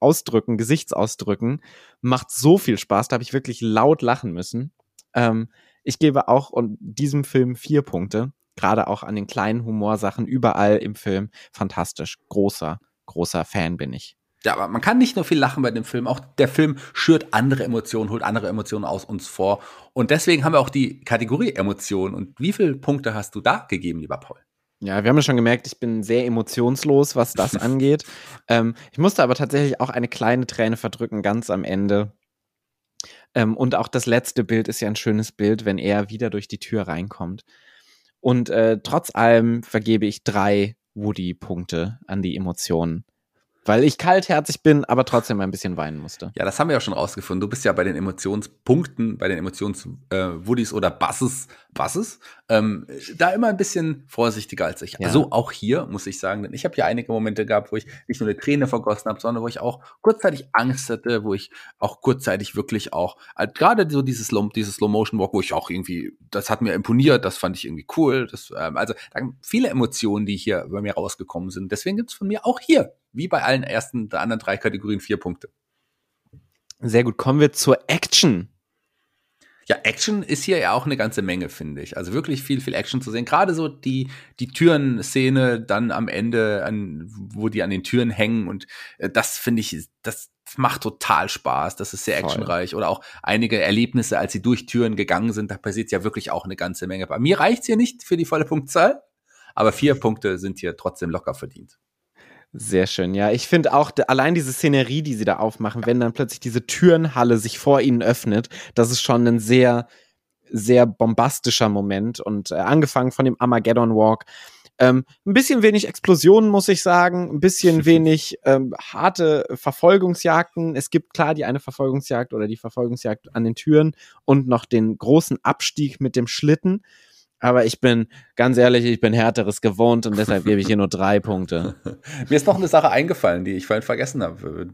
Ausdrücken, Gesichtsausdrücken, macht so viel Spaß. Da habe ich wirklich laut lachen müssen. Ähm, ich gebe auch diesem Film vier Punkte. Gerade auch an den kleinen Humorsachen überall im Film. Fantastisch. Großer, großer Fan bin ich. Ja, aber man kann nicht nur viel lachen bei dem Film, auch der Film schürt andere Emotionen, holt andere Emotionen aus uns vor. Und deswegen haben wir auch die Kategorie Emotionen. Und wie viele Punkte hast du da gegeben, lieber Paul? Ja, wir haben ja schon gemerkt, ich bin sehr emotionslos, was das angeht. Ähm, ich musste aber tatsächlich auch eine kleine Träne verdrücken, ganz am Ende. Ähm, und auch das letzte Bild ist ja ein schönes Bild, wenn er wieder durch die Tür reinkommt. Und äh, trotz allem vergebe ich drei Woody-Punkte an die Emotionen weil ich kaltherzig bin, aber trotzdem ein bisschen weinen musste. Ja, das haben wir ja schon rausgefunden. Du bist ja bei den Emotionspunkten, bei den Emotions-Woodies äh, oder Basses, Basses, ähm, da immer ein bisschen vorsichtiger als ich. Ja. Also auch hier muss ich sagen, denn ich habe ja einige Momente gehabt, wo ich nicht nur eine Träne vergossen habe, sondern wo ich auch kurzzeitig Angst hatte, wo ich auch kurzzeitig wirklich auch, äh, gerade so dieses, dieses Slow-Motion-Walk, wo ich auch irgendwie, das hat mir imponiert, das fand ich irgendwie cool. Das, ähm, also da viele Emotionen, die hier bei mir rausgekommen sind. Deswegen gibt's von mir auch hier wie bei allen ersten der anderen drei Kategorien vier Punkte. Sehr gut. Kommen wir zur Action. Ja, Action ist hier ja auch eine ganze Menge, finde ich. Also wirklich viel, viel Action zu sehen. Gerade so die, die Türen-Szene dann am Ende, an, wo die an den Türen hängen und äh, das finde ich, das macht total Spaß. Das ist sehr Voll. actionreich. Oder auch einige Erlebnisse, als sie durch Türen gegangen sind, da passiert ja wirklich auch eine ganze Menge. Bei mir reicht's hier nicht für die volle Punktzahl, aber vier Punkte sind hier trotzdem locker verdient. Sehr schön, ja. Ich finde auch allein diese Szenerie, die sie da aufmachen, wenn dann plötzlich diese Türenhalle sich vor ihnen öffnet, das ist schon ein sehr, sehr bombastischer Moment. Und äh, angefangen von dem Armageddon Walk. Ähm, ein bisschen wenig Explosionen, muss ich sagen. Ein bisschen wenig ähm, harte Verfolgungsjagden. Es gibt klar die eine Verfolgungsjagd oder die Verfolgungsjagd an den Türen und noch den großen Abstieg mit dem Schlitten. Aber ich bin, ganz ehrlich, ich bin Härteres gewohnt und deshalb gebe ich hier nur drei Punkte. Mir ist noch eine Sache eingefallen, die ich vorhin vergessen habe.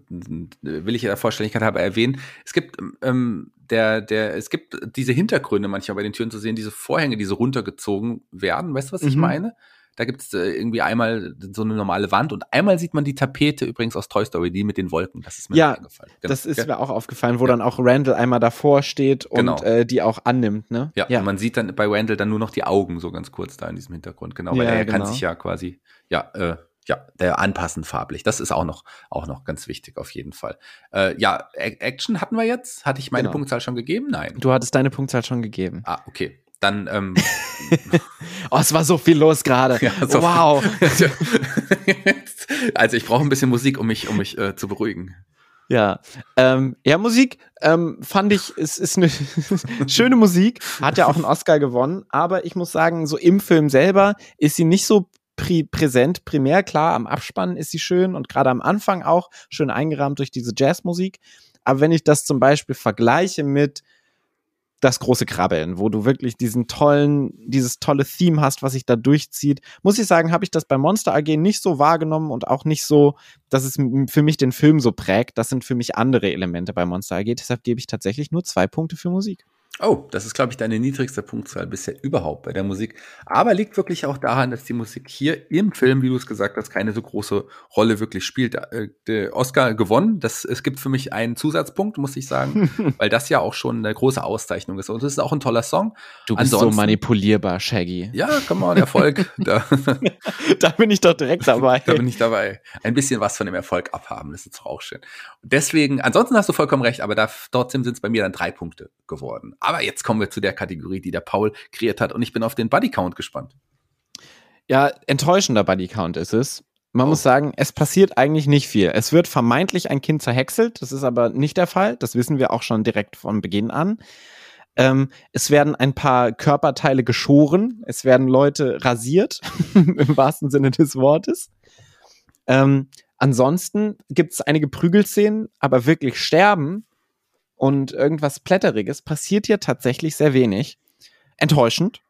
Will ich in der Vollständigkeit halber erwähnen. Es gibt ähm, der, der, es gibt diese Hintergründe manchmal bei den Türen zu sehen, diese Vorhänge, die so runtergezogen werden. Weißt du, was ich Mhm. meine? Da gibt es äh, irgendwie einmal so eine normale Wand und einmal sieht man die Tapete übrigens aus Toy Story, die mit den Wolken. Das ist mir Ja, eingefallen. Genau. Das ist Gell? mir auch aufgefallen, wo Ja. dann auch Randall einmal davor steht und Genau. äh, die auch annimmt, ne? Ja, und man sieht dann bei Randall dann nur noch die Augen so ganz kurz da in diesem Hintergrund. Genau, weil Ja, er kann genau. sich ja quasi, ja, äh, ja, der anpassen farblich. Das ist auch noch, auch noch ganz wichtig auf jeden Fall. Äh, ja, A Action hatten wir jetzt. Hatte ich meine Genau. Punktzahl schon gegeben? Nein. Du hattest deine Punktzahl schon gegeben. Ah, okay. Dann, ähm, Oh, es war so viel los gerade. Ja, so wow. also ich brauche ein bisschen Musik, um mich, um mich äh, zu beruhigen. Ja, ähm, ja, Musik ähm, fand ich, es ist eine schöne Musik, hat ja auch einen Oscar gewonnen, aber ich muss sagen, so im Film selber ist sie nicht so prä präsent, primär klar, am Abspann ist sie schön und gerade am Anfang auch schön eingerahmt durch diese Jazzmusik. Aber wenn ich das zum Beispiel vergleiche mit das große Krabbeln, wo du wirklich diesen tollen, dieses tolle Theme hast, was sich da durchzieht, muss ich sagen, habe ich das bei Monster AG nicht so wahrgenommen und auch nicht so, dass es für mich den Film so prägt. Das sind für mich andere Elemente bei Monster AG. Deshalb gebe ich tatsächlich nur zwei Punkte für Musik. Oh, das ist, glaube ich, deine niedrigste Punktzahl bisher überhaupt bei der Musik. Aber liegt wirklich auch daran, dass die Musik hier im Film, wie du es gesagt hast, keine so große Rolle wirklich spielt. Äh, Der Oscar gewonnen. Das, es gibt für mich einen Zusatzpunkt, muss ich sagen, weil das ja auch schon eine große Auszeichnung ist. Und es ist auch ein toller Song. Du bist so Ansonsten- manipulierbar, Shaggy. Ja, come on, Erfolg. da, da bin ich doch direkt dabei. da bin ich dabei. Ein bisschen was von dem Erfolg abhaben, das ist auch schön. Deswegen, ansonsten hast du vollkommen recht, aber da, trotzdem sind es bei mir dann drei Punkte geworden. Aber jetzt kommen wir zu der Kategorie, die der Paul kreiert hat und ich bin auf den Bodycount gespannt. Ja, enttäuschender Bodycount ist es. Man Oh. muss sagen, es passiert eigentlich nicht viel. Es wird vermeintlich ein Kind zerhäckselt, das ist aber nicht der Fall. Das wissen wir auch schon direkt von Beginn an. Ähm, es werden ein paar Körperteile geschoren, es werden Leute rasiert, im wahrsten Sinne des Wortes. Ähm, ansonsten gibt es einige Prügelszenen, aber wirklich sterben und irgendwas Plätteriges passiert hier tatsächlich sehr wenig. Enttäuschend.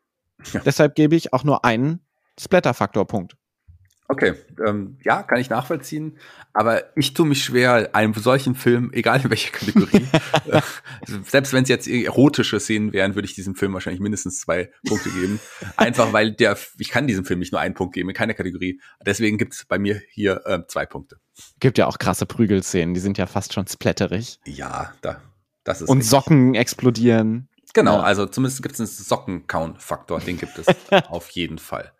Ja. Deshalb gebe ich auch nur einen Splatter-Faktor-Punkt. Okay, ähm, ja, kann ich nachvollziehen, aber ich tue mich schwer, einem solchen Film, egal in welcher Kategorie, äh, selbst wenn es jetzt erotische Szenen wären, würde ich diesem Film wahrscheinlich mindestens zwei Punkte geben. Einfach weil der, ich kann diesem Film nicht nur einen Punkt geben, in keiner Kategorie. Deswegen gibt es bei mir hier äh, zwei Punkte. Gibt ja auch krasse Prügelszenen, die sind ja fast schon splatterig. Ja, da, das ist Und richtig. Socken explodieren. Genau, Ja. also zumindest gibt es einen Socken-Count-Faktor, den gibt es auf jeden Fall.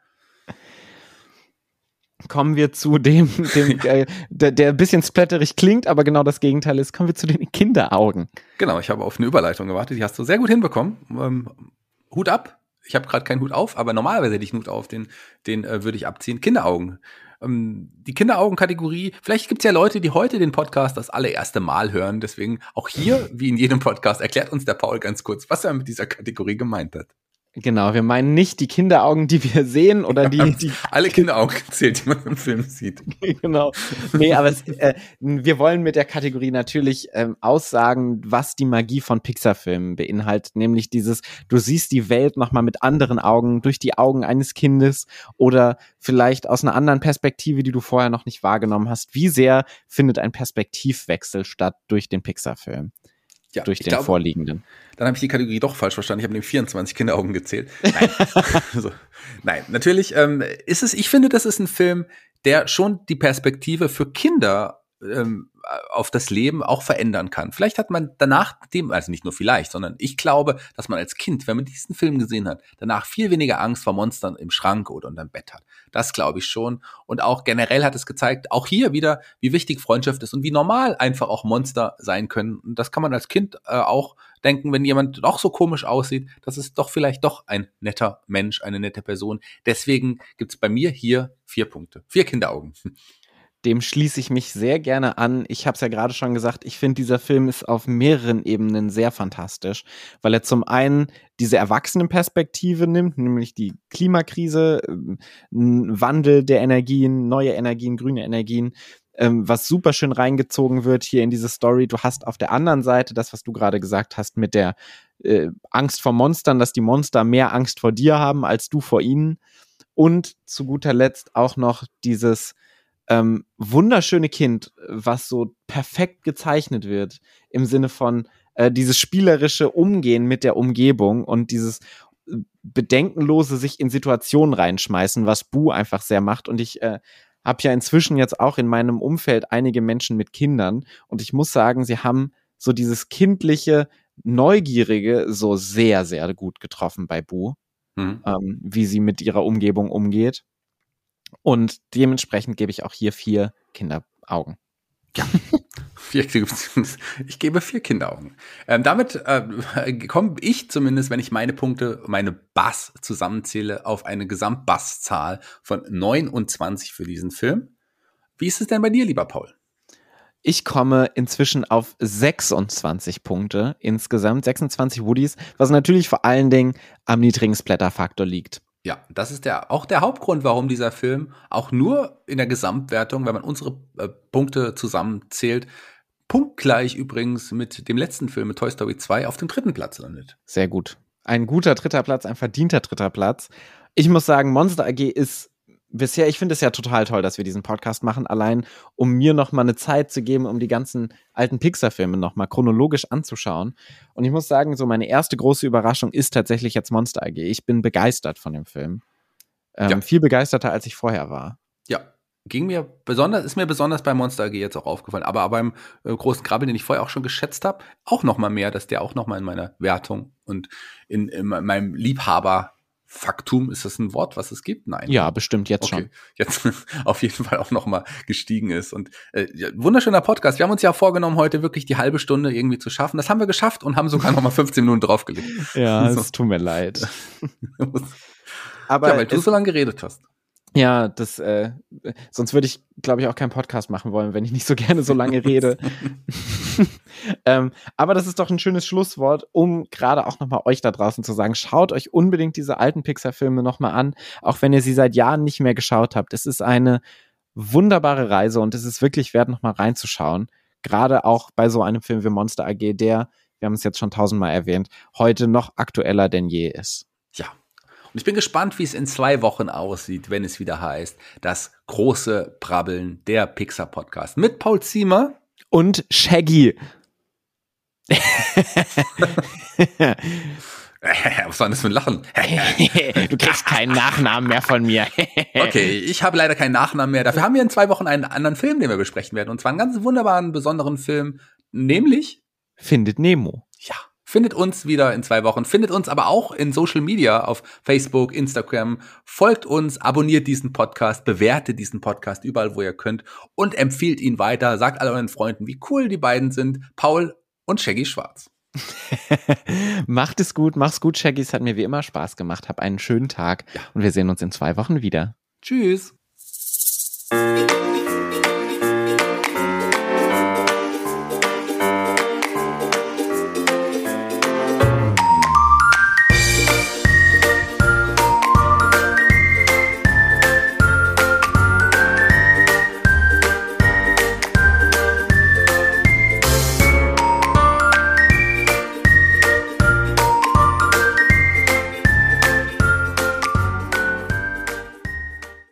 Kommen wir zu dem, dem äh, der, der ein bisschen splatterig klingt, aber genau das Gegenteil ist. Kommen wir zu den Kinderaugen. Genau, ich habe auf eine Überleitung gewartet, die hast du sehr gut hinbekommen. Ähm, Hut ab. Ich habe gerade keinen Hut auf, aber normalerweise hätte ich einen Hut auf, den, den äh, würde ich abziehen. Kinderaugen. Ähm, die Kinderaugen-Kategorie, vielleicht gibt es ja Leute, die heute den Podcast das allererste Mal hören. Deswegen auch hier, wie in jedem Podcast, erklärt uns der Paul ganz kurz, was er mit dieser Kategorie gemeint hat. Genau, wir meinen nicht die Kinderaugen, die wir sehen oder die, die Alle Kinderaugen gezählt, die man im Film sieht. genau. Nee, aber es, äh, wir wollen mit der Kategorie natürlich ähm, aussagen, was die Magie von Pixar-Filmen beinhaltet, nämlich dieses, du siehst die Welt nochmal mit anderen Augen, durch die Augen eines Kindes oder vielleicht aus einer anderen Perspektive, die du vorher noch nicht wahrgenommen hast. Wie sehr findet ein Perspektivwechsel statt durch den Pixar-Film, Ja, durch den glaube, vorliegenden? Dann habe ich die Kategorie doch falsch verstanden. Ich habe nämlich 24 Kinderaugen gezählt. Nein, so. Nein natürlich ähm, ist es, ich finde, das ist ein Film, der schon die Perspektive für Kinder ähm, auf das Leben auch verändern kann. Vielleicht hat man danach dem, also nicht nur vielleicht, sondern ich glaube, dass man als Kind, wenn man diesen Film gesehen hat, danach viel weniger Angst vor Monstern im Schrank oder unterm Bett hat. Das glaube ich schon. Und auch generell hat es gezeigt, auch hier wieder, wie wichtig Freundschaft ist und wie normal einfach auch Monster sein können. Und das kann man als Kind äh, auch denken, wenn jemand doch so komisch aussieht, das ist doch vielleicht doch ein netter Mensch, eine nette Person. Deswegen gibt's bei mir hier vier Punkte, vier Kinderaugen. Dem schließe ich mich sehr gerne an. Ich habe es ja gerade schon gesagt, ich finde, dieser Film ist auf mehreren Ebenen sehr fantastisch, weil er zum einen diese Erwachsenenperspektive nimmt, nämlich die Klimakrise, ähm, Wandel der Energien, neue Energien, grüne Energien, ähm, was super schön reingezogen wird hier in diese Story. Du hast auf der anderen Seite das, was du gerade gesagt hast, mit der äh, Angst vor Monstern, dass die Monster mehr Angst vor dir haben als du vor ihnen. Und zu guter Letzt auch noch dieses ähm, wunderschöne Kind, was so perfekt gezeichnet wird im Sinne von äh, dieses spielerische Umgehen mit der Umgebung und dieses äh, bedenkenlose sich in Situationen reinschmeißen, was Bu einfach sehr macht. Und ich äh, habe ja inzwischen jetzt auch in meinem Umfeld einige Menschen mit Kindern und ich muss sagen, sie haben so dieses kindliche, neugierige so sehr, sehr gut getroffen bei Bu, mhm. ähm, wie sie mit ihrer Umgebung umgeht. Und dementsprechend gebe ich auch hier vier Kinderaugen. Ja. ich gebe vier Kinderaugen. Ähm, damit äh, komme ich zumindest, wenn ich meine Punkte, meine Bass zusammenzähle, auf eine Gesamtbasszahl von 29 für diesen Film. Wie ist es denn bei dir, lieber Paul? Ich komme inzwischen auf 26 Punkte insgesamt, 26 Woodies, was natürlich vor allen Dingen am niedrigen Splatter-Faktor liegt. Ja, das ist der, auch der Hauptgrund, warum dieser Film auch nur in der Gesamtwertung, wenn man unsere äh, Punkte zusammenzählt, punktgleich übrigens mit dem letzten Film, mit Toy Story 2, auf dem dritten Platz landet. Sehr gut. Ein guter dritter Platz, ein verdienter dritter Platz. Ich muss sagen, Monster AG ist bisher, ich finde es ja total toll, dass wir diesen Podcast machen, allein um mir noch mal eine Zeit zu geben, um die ganzen alten Pixar-Filme noch mal chronologisch anzuschauen. Und ich muss sagen, so meine erste große Überraschung ist tatsächlich jetzt Monster AG. Ich bin begeistert von dem Film. Ähm, ja. Viel begeisterter, als ich vorher war. Ja, ging mir besonders, ist mir besonders bei Monster AG jetzt auch aufgefallen, aber beim äh, großen Krabbel, den ich vorher auch schon geschätzt habe, auch noch mal mehr, dass der auch noch mal in meiner Wertung und in, in meinem Liebhaber Faktum, ist das ein Wort, was es gibt? Nein. Ja, bestimmt jetzt okay. schon. Jetzt auf jeden Fall auch nochmal gestiegen ist. Und äh, ja, wunderschöner Podcast. Wir haben uns ja vorgenommen, heute wirklich die halbe Stunde irgendwie zu schaffen. Das haben wir geschafft und haben sogar nochmal 15 Minuten draufgelegt. Ja, so. es tut mir leid. Aber ja, weil du so lange geredet hast. Ja, das, äh, sonst würde ich, glaube ich, auch keinen Podcast machen wollen, wenn ich nicht so gerne so lange rede. ähm, aber das ist doch ein schönes Schlusswort, um gerade auch nochmal euch da draußen zu sagen, schaut euch unbedingt diese alten Pixar-Filme nochmal an, auch wenn ihr sie seit Jahren nicht mehr geschaut habt. Es ist eine wunderbare Reise und es ist wirklich wert, nochmal reinzuschauen. Gerade auch bei so einem Film wie Monster AG, der, wir haben es jetzt schon tausendmal erwähnt, heute noch aktueller denn je ist. Und ich bin gespannt, wie es in zwei Wochen aussieht, wenn es wieder heißt, das große Brabbeln der Pixar Podcast mit Paul Ziemer und Shaggy. Was war das für ein Lachen? du kriegst keinen Nachnamen mehr von mir. okay, ich habe leider keinen Nachnamen mehr. Dafür haben wir in zwei Wochen einen anderen Film, den wir besprechen werden. Und zwar einen ganz wunderbaren, besonderen Film, nämlich Findet Nemo. Findet uns wieder in zwei Wochen. Findet uns aber auch in Social Media auf Facebook, Instagram. Folgt uns, abonniert diesen Podcast, bewertet diesen Podcast überall, wo ihr könnt und empfiehlt ihn weiter. Sagt all euren Freunden, wie cool die beiden sind. Paul und Shaggy Schwarz. Macht es gut, mach's gut, Shaggy. Es hat mir wie immer Spaß gemacht. Hab einen schönen Tag und wir sehen uns in zwei Wochen wieder. Tschüss.